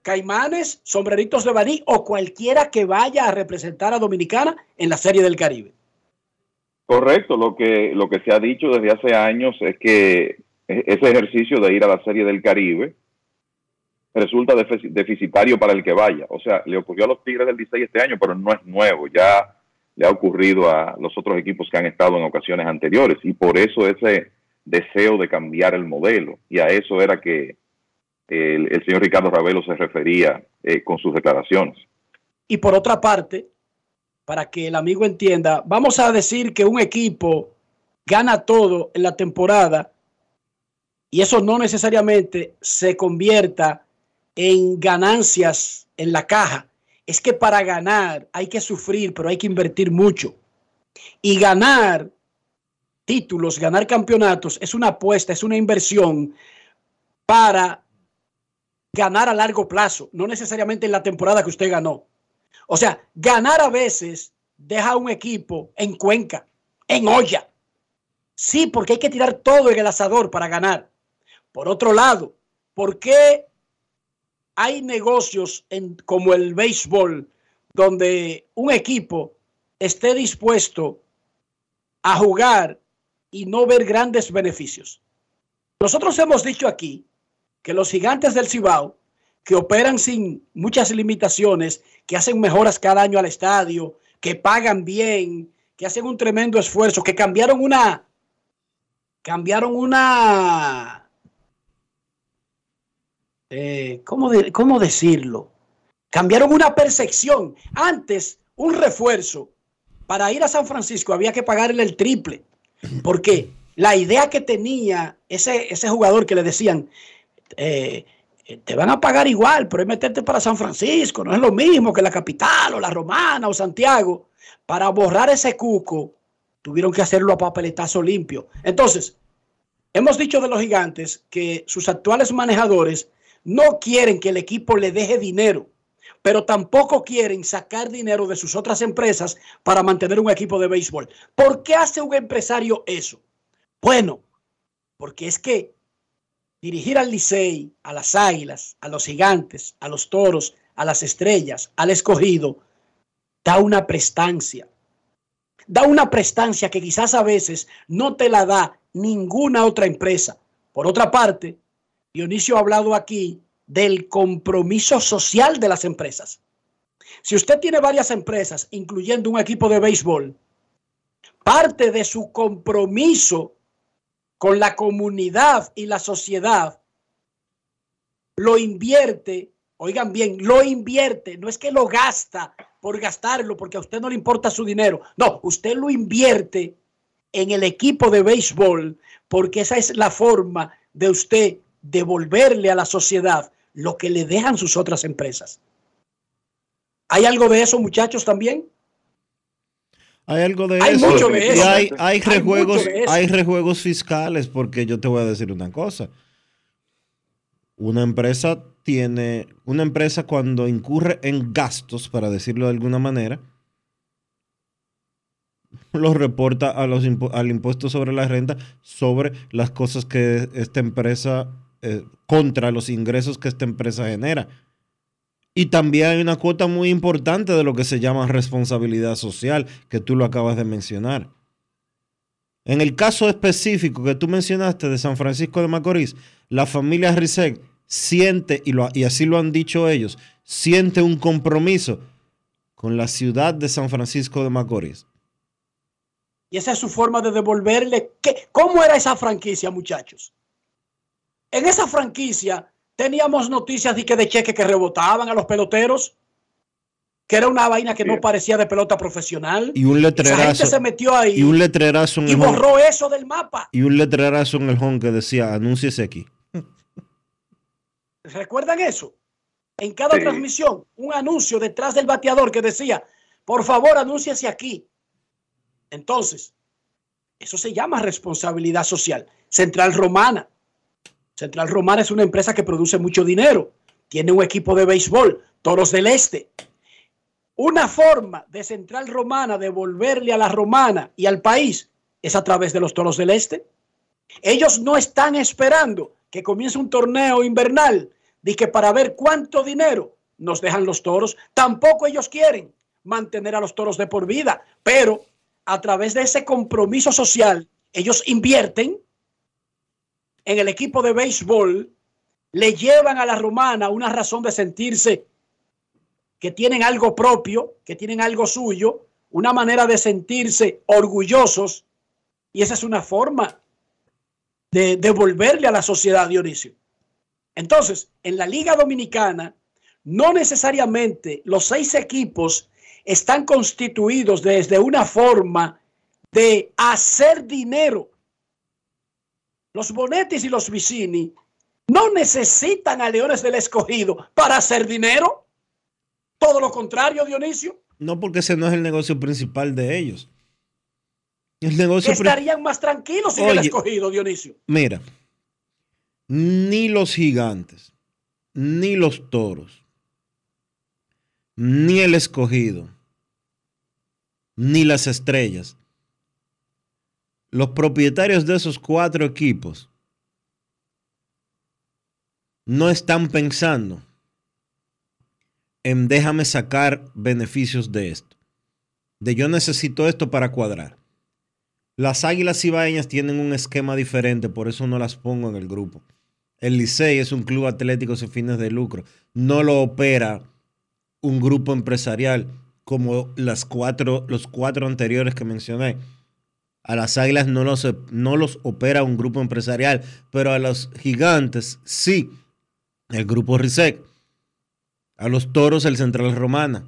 caimanes, sombreritos de baní o cualquiera que vaya a representar a Dominicana en la Serie del Caribe. Correcto, lo que, lo que se ha dicho desde hace años es que e- ese ejercicio de ir a la Serie del Caribe resulta defici- deficitario para el que vaya. O sea, le ocurrió a los Tigres del 16 este año, pero no es nuevo, ya le ha ocurrido a los otros equipos que han estado en ocasiones anteriores y por eso ese deseo de cambiar el modelo y a eso era que el, señor Ricardo Ravelo se refería eh, con sus declaraciones. Y por otra parte, para que el amigo entienda, vamos a decir que un equipo gana todo en la temporada y eso no necesariamente se convierta en ganancias en la caja. Es que para ganar hay que sufrir, pero hay que invertir mucho. Y ganar títulos, ganar campeonatos es una apuesta, es una inversión para ganar a largo plazo, no necesariamente en la temporada que usted ganó. O sea, ganar a veces deja a un equipo en cuenca, en olla. Sí, porque hay que tirar todo en el asador para ganar. Por otro lado, ¿por qué hay negocios en- como el béisbol donde un equipo esté dispuesto a jugar y no ver grandes beneficios? Nosotros hemos dicho aquí que los gigantes del Cibao, que operan sin muchas limitaciones, que hacen mejoras cada año al estadio, que pagan bien, que hacen un tremendo esfuerzo, que cambiaron una, cambiaron una, eh, ¿cómo, cómo decirlo? Cambiaron una percepción. Antes, un refuerzo para ir a San Francisco había que pagarle el triple, porque la idea que tenía ese, ese jugador que le decían, eh, eh, te van a pagar igual, pero es meterte para San Francisco, no es lo mismo que la capital o la romana o Santiago. Para borrar ese cuco, tuvieron que hacerlo a papeletazo limpio. Entonces, Hemos dicho de los gigantes que sus actuales manejadores no quieren que el equipo le deje dinero, pero tampoco quieren sacar dinero de sus otras empresas para mantener un equipo de béisbol. ¿Por qué hace un empresario eso? Bueno, porque es que dirigir al Licey, a las Águilas, a los Gigantes, a los Toros, a las Estrellas, al Escogido, da una prestancia. Da una prestancia que quizás a veces no te la da ninguna otra empresa. Por otra parte, Dionisio ha hablado aquí del compromiso social de las empresas. Si usted tiene varias empresas, incluyendo un equipo de béisbol, parte de su compromiso con la comunidad y la sociedad lo invierte, oigan bien, lo invierte, no es que lo gasta por gastarlo porque a usted no le importa su dinero, no, usted lo invierte en el equipo de béisbol porque esa es la forma de usted devolverle a la sociedad lo que le dejan sus otras empresas. ¿Hay algo de eso, muchachos, también? Hay algo de Hay eso. mucho de Y eso. hay, hay Hay rejuegos, mucho de eso. hay rejuegos fiscales, porque yo te voy a decir una cosa. Una empresa tiene, una empresa cuando incurre en gastos, para decirlo de alguna manera, los reporta a los al impuesto sobre la renta sobre las cosas que esta empresa, eh, contra los ingresos que esta empresa genera. Y también hay una cuota muy importante de lo que se llama responsabilidad social, que tú lo acabas de mencionar. En el caso específico que tú mencionaste de San Francisco de Macorís, la familia Rizek siente, y, lo- y así lo han dicho ellos, siente un compromiso con la ciudad de San Francisco de Macorís. Y esa es su forma de devolverle. ¿Qué? ¿Cómo era esa franquicia, muchachos? En esa franquicia teníamos noticias de que de cheques que rebotaban a los peloteros, que era una vaina que no parecía de pelota profesional. Y un Esa gente letrerazo, se metió ahí y un letrerazo en y el home, borró eso del mapa. y un letrerazo en el home que decía, anúnciese aquí. ¿Recuerdan eso? En cada transmisión, un anuncio detrás del bateador que decía, por favor, anúnciese aquí. Entonces, eso se llama responsabilidad social. Central Romana. Central Romana es una empresa que produce mucho dinero. Tiene un equipo de béisbol, Toros del Este. Una forma de Central Romana devolverle a la Romana y al país es a través de los Toros del Este. Ellos no están esperando que comience un torneo invernal que para ver cuánto dinero nos dejan los toros. Tampoco ellos quieren mantener a los toros de por vida, pero a través de ese compromiso social, ellos invierten en el equipo de béisbol, le llevan a la romana una razón de sentirse que tienen algo propio, que tienen algo suyo, una manera de sentirse orgullosos, y esa es una forma de devolverle a la sociedad, Dionisio. Entonces, en la Liga Dominicana, no necesariamente los seis equipos están constituidos desde una forma de hacer dinero. Los Bonetis y los Vicini no necesitan a Leones del Escogido para hacer dinero. Todo lo contrario, Dionisio. No porque ese no es el negocio principal de ellos. El negocio Estarían más tranquilos sin el escogido, Dionisio. Mira, ni los gigantes, ni los toros, ni el escogido, ni las estrellas, los propietarios de esos cuatro equipos no están pensando en déjame sacar beneficios de esto, de yo necesito esto para cuadrar. Las Águilas Ibaeñas tienen un esquema diferente, por eso no las pongo en el grupo. El Licey es un club atlético sin fines de lucro. No lo opera un grupo empresarial como las cuatro, los cuatro anteriores que mencioné. A las Águilas no los, no los opera un grupo empresarial, pero a los gigantes sí. El grupo RISEC. A los toros el Central Romana.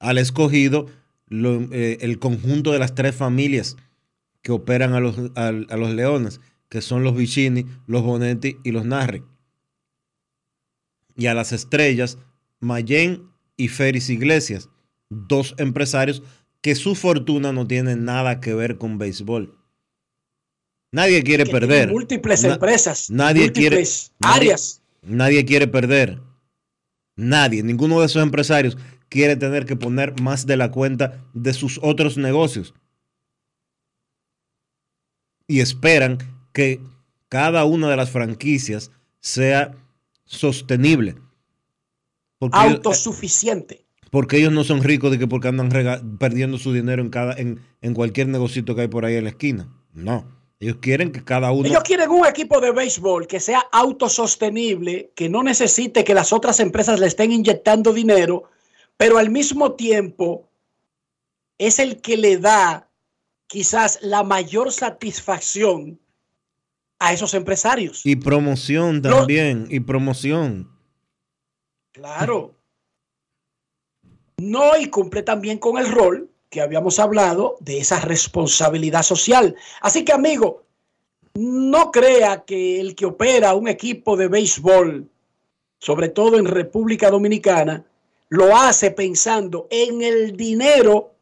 Al escogido eh, el conjunto de las tres familias que operan a los, a los leones, que son los Vicini, los Bonetti y los Narri. Y a las estrellas, Mayen y Feris Iglesias, dos empresarios que su fortuna no tiene nada que ver con béisbol. Nadie quiere que perder. múltiples Na- empresas, Nadie múltiples quiere. áreas. Nadie, quiere perder. Nadie, ninguno de esos empresarios quiere tener que poner más de la cuenta de sus otros negocios. Y esperan que cada una de las franquicias sea sostenible. Porque ellos- autosuficiente. Porque ellos no son ricos de que porque andan perdiendo su dinero en cada en, en cualquier negocito que hay por ahí en la esquina. No, ellos quieren que cada uno Ellos quieren un equipo de béisbol que sea autosostenible, que no necesite que las otras empresas le estén inyectando dinero, pero al mismo tiempo es el que le da quizás la mayor satisfacción a esos empresarios. y promoción también y promoción. Claro. No, y cumple también con el rol que habíamos hablado de esa responsabilidad social. Así que, amigo, no crea que el que opera un equipo de béisbol, sobre todo en República Dominicana, lo hace pensando en el dinero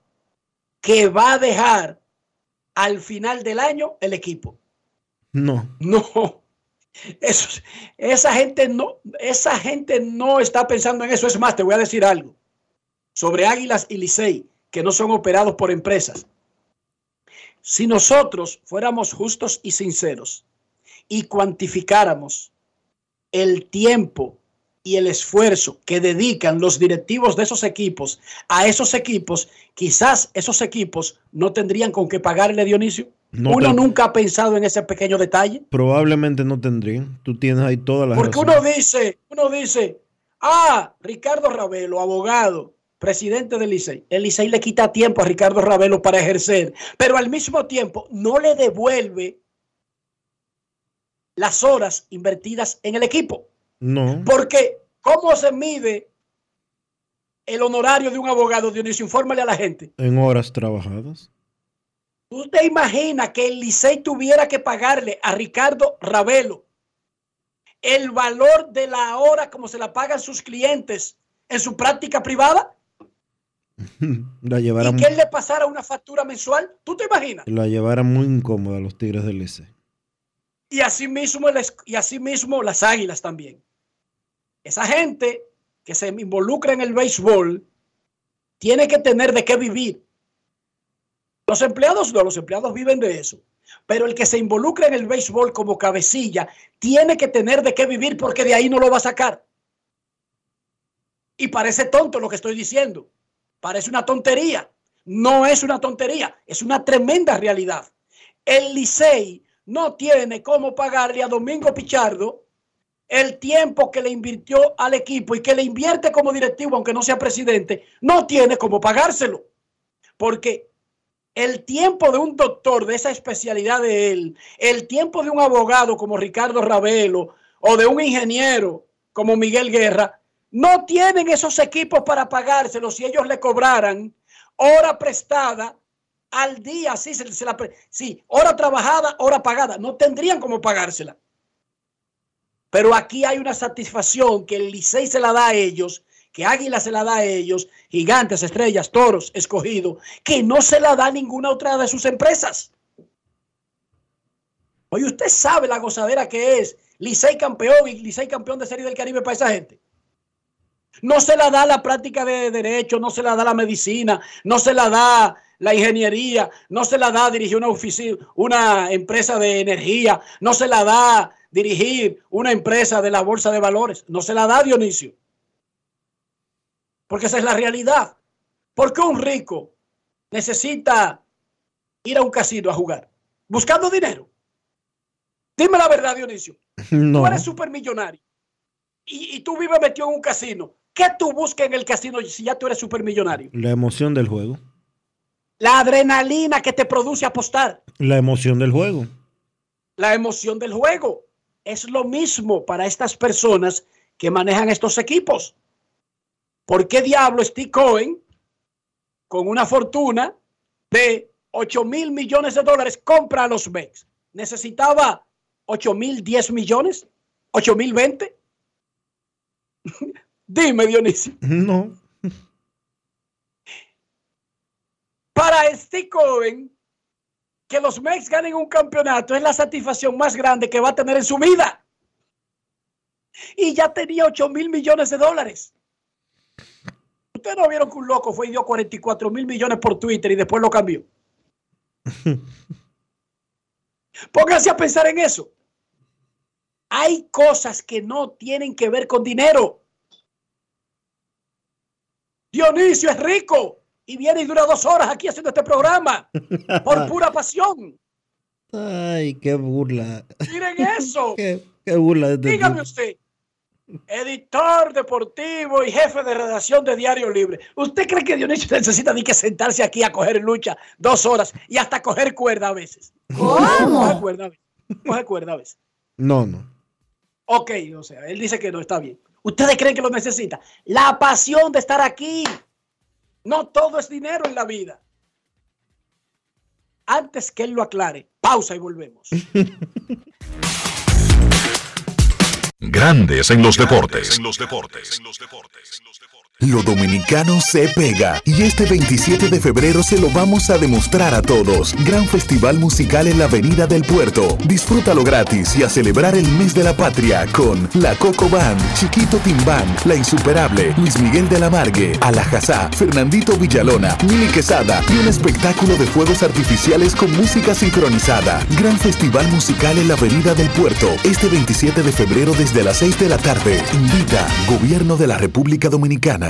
que va a dejar al final del año el equipo. No, No, eso, esa gente no, esa gente no está pensando en eso. Es más, te voy a decir algo sobre Águilas y Licey, que no son operados por empresas. Si nosotros fuéramos justos y sinceros y cuantificáramos el tiempo y el esfuerzo que dedican los directivos de esos equipos a esos equipos, quizás esos equipos no tendrían con qué pagarle Dionisio. No Uno nunca ha pensado en ese pequeño detalle. probablemente no tendrían. Tú tienes ahí todas las Porque uno dice, uno dice, ah, Ricardo Ravelo, abogado, presidente del Licey. El Licey le quita tiempo a Ricardo Ravelo para ejercer, pero al mismo tiempo no le devuelve las horas invertidas en el equipo. No, Porque, ¿cómo se mide el honorario de un abogado, Dionisio? Infórmale a la gente. en horas trabajadas. ¿Tú te imaginas que el Licey tuviera que pagarle a Ricardo Ravelo el valor de la hora como se la pagan sus clientes en su práctica privada? La ¿Y llevaran, que él le pasara una factura mensual? ¿Tú te imaginas? la llevaran muy incómoda a los Tigres del Licey. Y así mismo, el es- y así mismo las águilas también. Esa gente que se involucra en el béisbol tiene que tener de qué vivir. Los empleados no, los empleados viven de eso. Pero el que se involucra en el béisbol como cabecilla tiene que tener de qué vivir porque de ahí no lo va a sacar. Y parece tonto lo que estoy diciendo. Parece una tontería. No es una tontería, es una tremenda realidad. El Licey no tiene cómo pagarle a Domingo Pichardo el tiempo que le invirtió al equipo y que le invierte como directivo, aunque no sea presidente, no tiene cómo pagárselo. Porque el tiempo de un doctor de esa especialidad de él, el tiempo de un abogado como Ricardo Ravelo o de un ingeniero como Miguel Guerra, no tienen esos equipos para pagárselo si ellos le cobraran hora prestada al día, sí, se, sí, hora trabajada, hora pagada, no tendrían cómo pagársela. Pero aquí hay una satisfacción que el Licey se la da a ellos, que Águila se la da a ellos, Gigantes, Estrellas, Toros, Escogido, que no se la da ninguna otra de sus empresas. Oye, usted sabe la gozadera que es Licey campeón y Licey campeón de Serie del Caribe para esa gente. No se la da la práctica de derecho, no se la da la medicina, no se la da la ingeniería, no se la da dirigir una oficina, una empresa de energía, no se la da dirigir una empresa de la bolsa de valores, no se la da Dionisio. Porque esa es la realidad. ¿Por qué un rico necesita ir a un casino a jugar? Buscando dinero. Dime la verdad, Dionisio. No. Tú eres supermillonario y, y tú vives metido en un casino. ¿Qué tú buscas en el casino si ya tú eres supermillonario? La emoción del juego. La adrenalina que te produce apostar, La emoción del juego. la emoción del juego. Es lo mismo para estas personas que manejan estos equipos. ¿Por qué diablo Steve Cohen, con una fortuna de 8 mil millones de dólares, compra a los Mets? ¿Necesitaba 8 mil 10 millones? ¿8 mil 20? Dime, Dionisio. No. Para Steve Cohen, que los Mex ganen un campeonato es la satisfacción más grande que va a tener en su vida. Y ya tenía 8 mil millones de dólares. Ustedes no vieron que un loco fue y dio 44 mil millones por Twitter y después lo cambió. Pónganse a pensar en eso. Hay cosas que no tienen que ver con dinero. Dionisio es rico y viene y dura dos horas aquí haciendo este programa por pura pasión. Ay, qué burla. Miren eso. qué, qué burla. de este Dígame usted, editor deportivo y jefe de redacción de Diario Libre. ¿Usted cree que Dionisio necesita ni que sentarse aquí a coger lucha dos horas y hasta coger cuerda a veces? Coge cuerda a veces. Coge cuerda a veces. No, no. Ok, o sea, él dice que no está bien. ¿Ustedes creen que lo necesita? La pasión de estar aquí. No todo es dinero en la vida. Antes que él lo aclare, pausa y volvemos. Grandes en los deportes. Lo dominicano se pega y este 27 de febrero se lo vamos a demostrar a todos. Gran festival musical en la Avenida del Puerto. Disfrútalo gratis y a celebrar el mes de la patria con La Coco Band, Chiquito Timbán, La Insuperable, Luis Miguel de la Margue, Alajazá, Fernandito Villalona, Mili Quesada y un espectáculo de fuegos artificiales con música sincronizada. Gran festival musical en la Avenida del Puerto este 27 de febrero desde las 6 de la tarde. Invita Gobierno de la República Dominicana.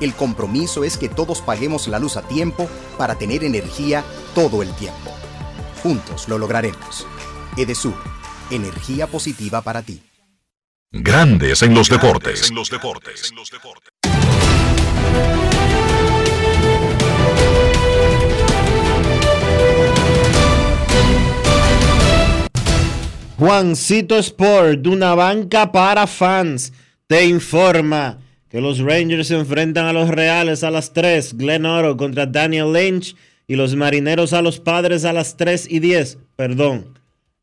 El compromiso es que todos paguemos la luz a tiempo para tener energía todo el tiempo. Juntos lo lograremos. Edesur, energía positiva para ti. Grandes en los deportes. Juancito Sport, de una banca para fans, te informa que los Rangers se enfrentan a los Reales a las 3, Glenn Oro contra Daniel Lynch y los Marineros a los Padres a las 3 y 10, perdón.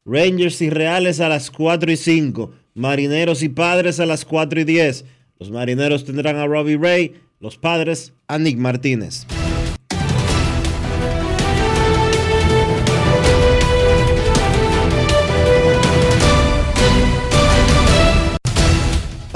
Rangers y Reales a las 4 y 5, Marineros y Padres a las 4 y 10. Los Marineros tendrán a Robbie Ray, los Padres a Nick Martínez.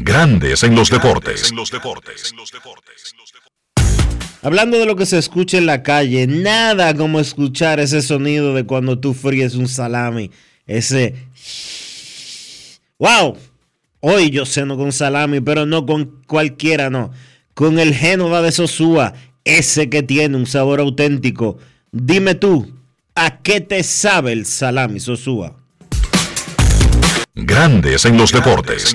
Grandes en los deportes. Hablando de lo que se escucha en la calle, nada como escuchar ese sonido de cuando tú fríes un salami. Ese. ¡Wow! Hoy yo ceno con salami, pero no con cualquiera, no. Con el Génova de Sosúa, ese que tiene un sabor auténtico. Dime tú, ¿a qué te sabe el salami Sosúa? Grandes en los deportes.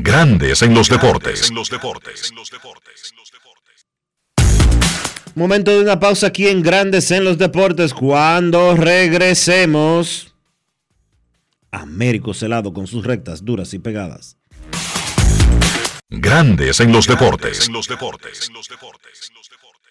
Grandes en los deportes. Momento de una pausa aquí en Grandes en los Deportes. Cuando regresemos, Américo Celado con sus rectas duras y pegadas. Grandes en los deportes.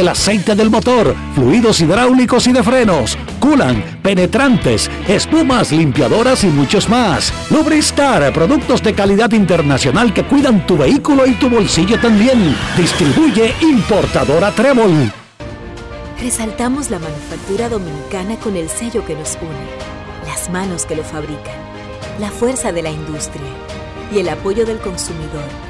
el aceite del motor fluidos hidráulicos y de frenos, culan, penetrantes, espumas, limpiadoras y muchos más. Lubristar, productos de calidad internacional que cuidan tu vehículo y tu bolsillo también. Distribuye importadora Trébol. Resaltamos la manufactura dominicana con el sello que nos une, las manos que lo fabrican, la fuerza de la industria y el apoyo del consumidor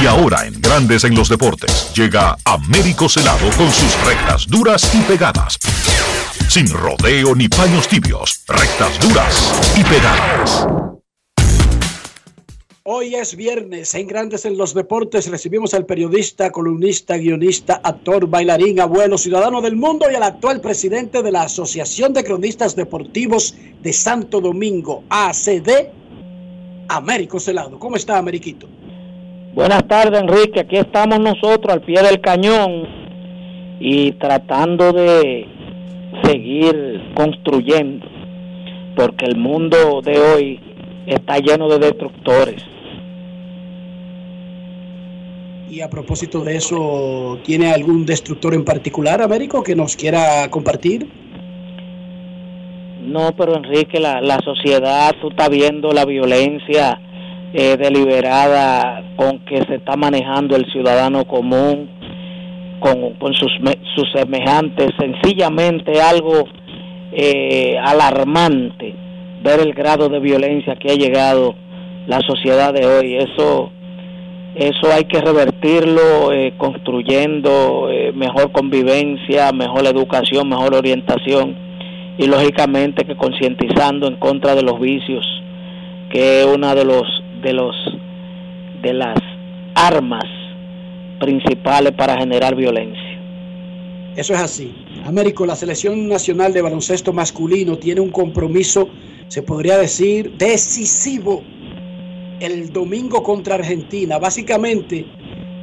Y ahora en Grandes en los Deportes llega Américo Celado con sus rectas duras y pegadas. Sin rodeo ni paños tibios, rectas duras y pegadas. Hoy es viernes, en Grandes en los Deportes recibimos al periodista, columnista, guionista, actor, bailarín, abuelo, ciudadano del mundo y al actual presidente de la Asociación de Cronistas Deportivos de Santo Domingo, ACD, Américo Celado. ¿Cómo está, Ameriquito? Buenas tardes, Enrique. Aquí estamos nosotros al pie del cañón y tratando de seguir construyendo, porque el mundo de hoy está lleno de destructores. Y a propósito de eso, ¿tiene algún destructor en particular, Américo, que nos quiera compartir? No, pero Enrique, la, la sociedad, tú estás viendo la violencia eh, deliberada con que se está manejando el ciudadano común, con, con sus, sus semejantes, sencillamente algo eh, alarmante ver el grado de violencia que ha llegado la sociedad de hoy. Eso eso hay que revertirlo eh, construyendo eh, mejor convivencia, mejor educación, mejor orientación y lógicamente que concientizando en contra de los vicios, que es una de los de los de las armas principales para generar violencia. Eso es así. Américo, la selección nacional de baloncesto masculino tiene un compromiso, se podría decir, decisivo el domingo contra Argentina. Básicamente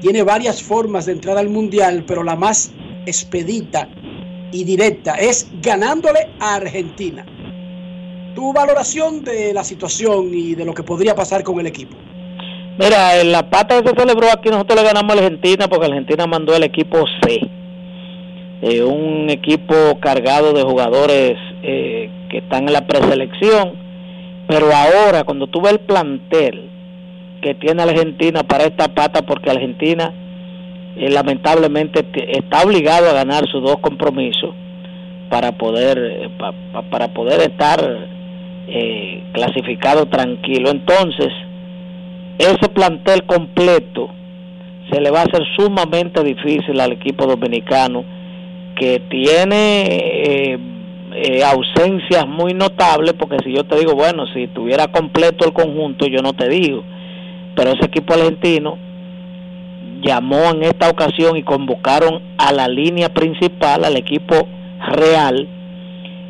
tiene varias formas de entrar al Mundial, pero la más expedita y directa es ganándole a Argentina. Tu valoración de la situación y de lo que podría pasar con el equipo. Mira, en la pata que se celebró aquí nosotros le ganamos a Argentina porque Argentina mandó el equipo C. Eh, un equipo cargado de jugadores eh, que están en la preselección. Pero ahora, cuando tú ves el plantel que tiene Argentina para esta pata, porque Argentina eh, lamentablemente está obligado a ganar sus dos compromisos para poder para poder estar clasificado tranquilo. Entonces, ese plantel completo se le va a hacer sumamente difícil al equipo dominicano que tiene eh, eh, ausencias muy notables, porque si yo te digo, bueno, si tuviera completo el conjunto, yo no te digo, pero ese equipo argentino llamó en esta ocasión y convocaron a la línea principal, al equipo real,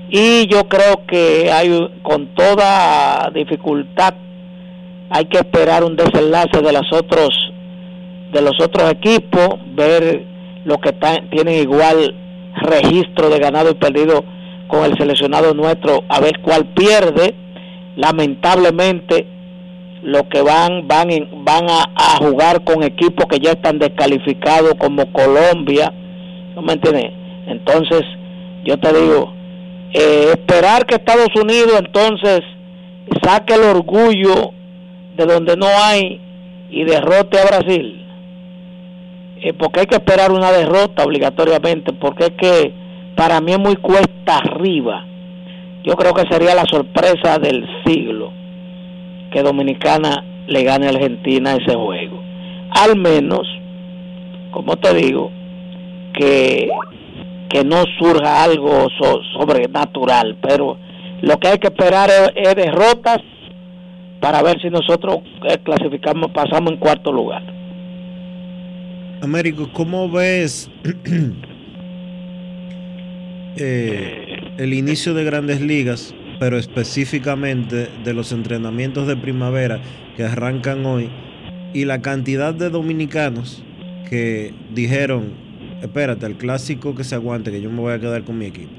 y yo creo que hay con toda dificultad hay que esperar un desenlace de los otros de los otros equipos ver lo que tienen igual registro de ganado y perdido con el seleccionado nuestro a ver cuál pierde. Lamentablemente lo que van van van a, jugar con equipos que ya están descalificados como Colombia no me entiendes entonces yo te digo eh, esperar que Estados Unidos entonces saque el orgullo de donde no hay y derrote a Brasil eh, porque hay que esperar una derrota obligatoriamente porque es que para mí es muy cuesta arriba. Yo creo que sería la sorpresa del siglo que Dominicana le gane a Argentina ese juego. Al menos, como te digo, que, que no surja algo sobrenatural, pero lo que hay que esperar es, derrotas para ver si nosotros eh, clasificamos, pasamos en cuarto lugar. Américo, ¿cómo ves eh, el inicio de grandes ligas, pero específicamente de los entrenamientos de primavera que arrancan hoy y la cantidad de dominicanos que dijeron, espérate, el clásico que se aguante, que yo me voy a quedar con mi equipo?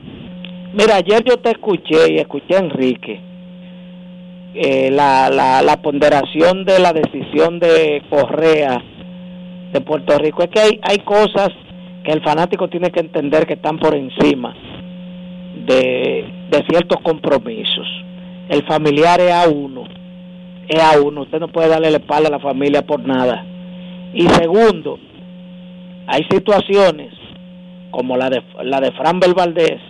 Mira, ayer yo te escuché y escuché a Enrique. Eh, la, la, la ponderación de la decisión de Correa de Puerto Rico es que hay, hay cosas que el fanático tiene que entender que están por encima de, de ciertos compromisos. El familiar es a uno, es a uno, usted no puede darle la espalda a la familia por nada. Y segundo, hay situaciones como la de, la de Fran Valdés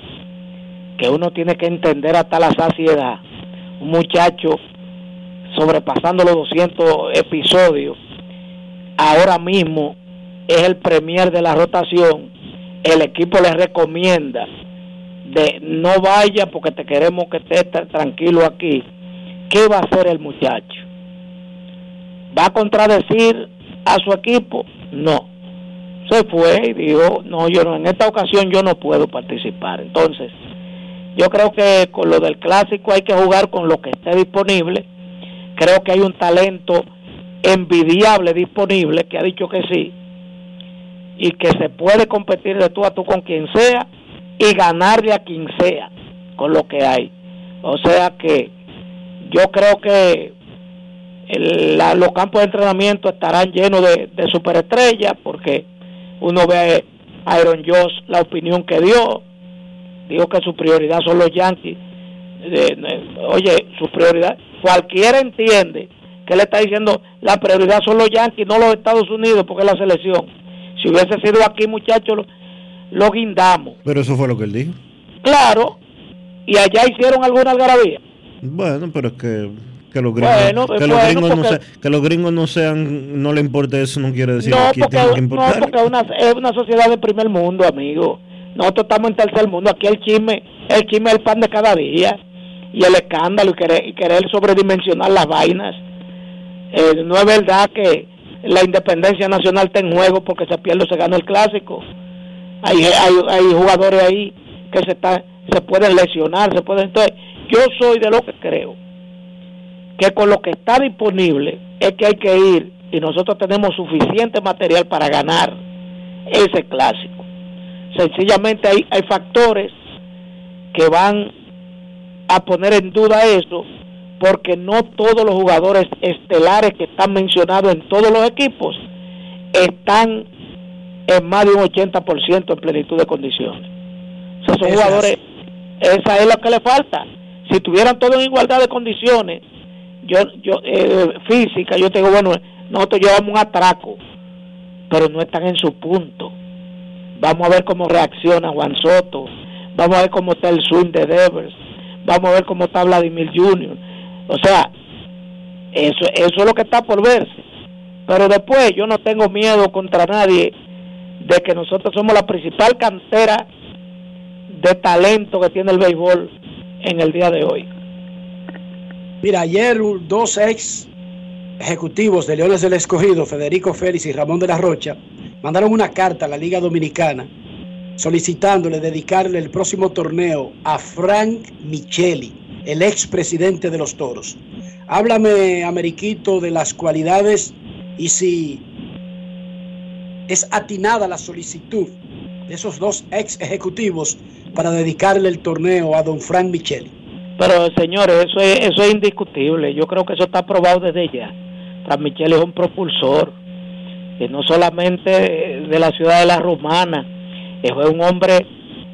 que uno tiene que entender hasta la saciedad. Un muchacho sobrepasando los 200 episodios, ahora mismo es el premier de la rotación, el equipo le recomienda de no vaya porque te queremos que estés tranquilo aquí. ¿Qué va a hacer el muchacho? ¿Va a contradecir a su equipo? No. Se fue y dijo, no, yo no, en esta ocasión yo no puedo participar. Entonces, yo creo que con lo del clásico hay que jugar con lo que esté disponible. Creo que hay un talento envidiable disponible que ha dicho que sí y que se puede competir de tú a tú con quien sea y ganarle a quien sea con lo que hay. O sea que yo creo que los campos de entrenamiento estarán llenos de, de superestrellas porque uno ve a Aaron Josh la opinión que dio, dijo que su prioridad son los Yankees. oye, su prioridad, cualquiera entiende que le está diciendo la prioridad son los Yankees, no los Estados Unidos, porque es la selección. Si hubiese sido aquí, muchachos, lo, guindamos. Pero eso fue lo que él dijo. Claro, y allá hicieron alguna algarabía. Bueno, pero es que que los gringos, que, los gringos no que los gringos no sean no le importe eso no quiere decir que porque, que importar. No, porque una, es una sociedad de primer mundo, amigo. Nosotros estamos en tercer mundo. Aquí el chisme, el chisme es el pan de cada día. Y el escándalo y querer, y querer sobredimensionar las vainas. Eh, no es verdad que la independencia nacional está en juego porque se pierde o se gana el clásico. Hay, hay, hay jugadores ahí que se, está, se pueden lesionar. se pueden Entonces, yo soy de lo que creo que con lo que está disponible es que hay que ir y nosotros tenemos suficiente material para ganar ese clásico. Sencillamente hay, hay factores que van a poner en duda eso, porque no todos los jugadores estelares que están mencionados en todos los equipos están en más de un 80% en plenitud de condiciones. O son jugadores, esa es lo que le falta. Si tuvieran todos en igualdad de condiciones, yo, yo eh, física, yo tengo, bueno, nosotros llevamos un atraco, pero no están en su punto. Vamos a ver cómo reacciona Juan Soto. Vamos a ver cómo está el swing de Devers. Vamos a ver cómo está Vladimir Jr. O sea, eso, eso es lo que está por verse. Pero después yo no tengo miedo contra nadie de que nosotros somos la principal cantera de talento que tiene el béisbol en el día de hoy. Mira, ayer dos ex ejecutivos de Leones del Escogido, Federico Félix y Ramón de la Rocha, mandaron una carta a la Liga Dominicana solicitándole dedicarle el próximo torneo a Frank Micheli, el ex presidente de los Toros. Háblame, Ameriquito, de las cualidades y si es atinada la solicitud de esos dos ex ejecutivos para dedicarle el torneo a don Frank Micheli. Pero señores, eso es, eso es indiscutible. Yo creo que eso está aprobado desde ya. Frank Micheli es un propulsor que no solamente de la ciudad de la Romana, fue un hombre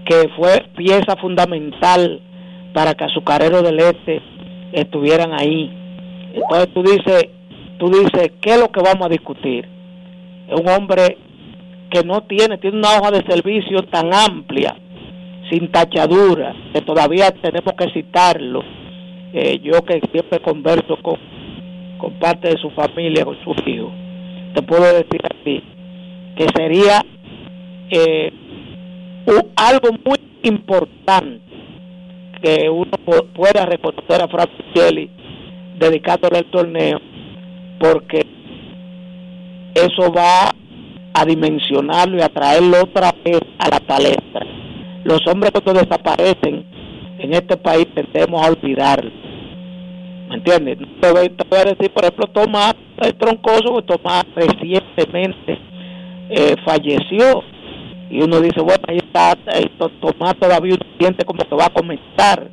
que fue pieza fundamental para que azucareros del este estuvieran ahí. Entonces tú dices, tú dices, ¿qué es lo que vamos a discutir? Es un hombre que no tiene, tiene una hoja de servicio tan amplia, sin tachadura, que todavía tenemos que citarlo. Eh, yo que siempre converso con, con parte de su familia, con su hijo, te puedo decir así, que sería eh, algo muy importante que uno pueda reconocer a Frank dedicándole el torneo, porque eso va a dimensionarlo y a traerlo otra vez a la palestra. Los hombres cuando desaparecen en este país tendemos a olvidarlo. ¿Me entiendes? Te voy, a decir, por ejemplo, Tomás el Troncoso, Tomás recientemente eh, falleció. Y uno dice, bueno, ahí está, Tomás todavía uno siente como que va a comenzar.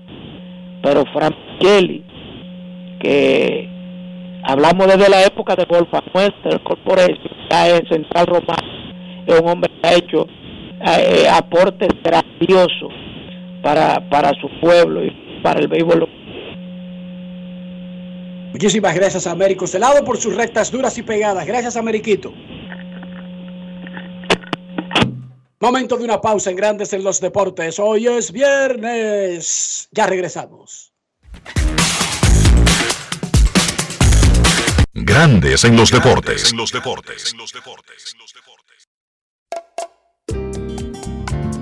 Pero Frank Kelly, que hablamos desde la época de Golfa Nuestra, Corporation, es Central Romano, es un hombre que ha hecho eh, aportes grandiosos para, para su pueblo y para el béisbol. Muchísimas gracias, Américo Celado, por sus rectas duras y pegadas. Gracias, Ameriquito. Momento de una pausa en Grandes en los Deportes. Hoy es viernes. Ya regresamos. Grandes en los deportes. En los deportes.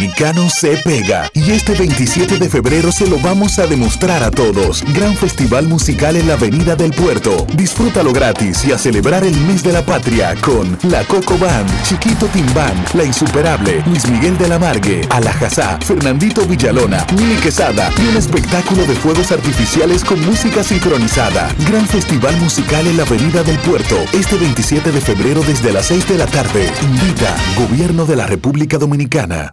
dominicano se pega y este 27 de febrero se lo vamos a demostrar a todos. Gran festival musical en la Avenida del Puerto. Disfrútalo gratis y a celebrar el mes de la patria con La Coco Band, Chiquito Timbán, La Insuperable, Luis Miguel de la Margue, Alajazá, Fernandito Villalona, Mili Quesada y un espectáculo de fuegos artificiales con música sincronizada. Gran festival musical en la Avenida del Puerto este 27 de febrero desde las 6 de la tarde. Invita Gobierno de la República Dominicana.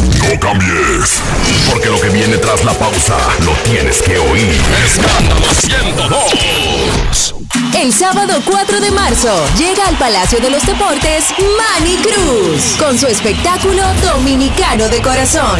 no cambies, porque lo que viene tras la pausa lo tienes que oír. Escándalo 102. El sábado 4 de marzo llega al Palacio de los Deportes Manny Cruz con su espectáculo Dominicano de Corazón.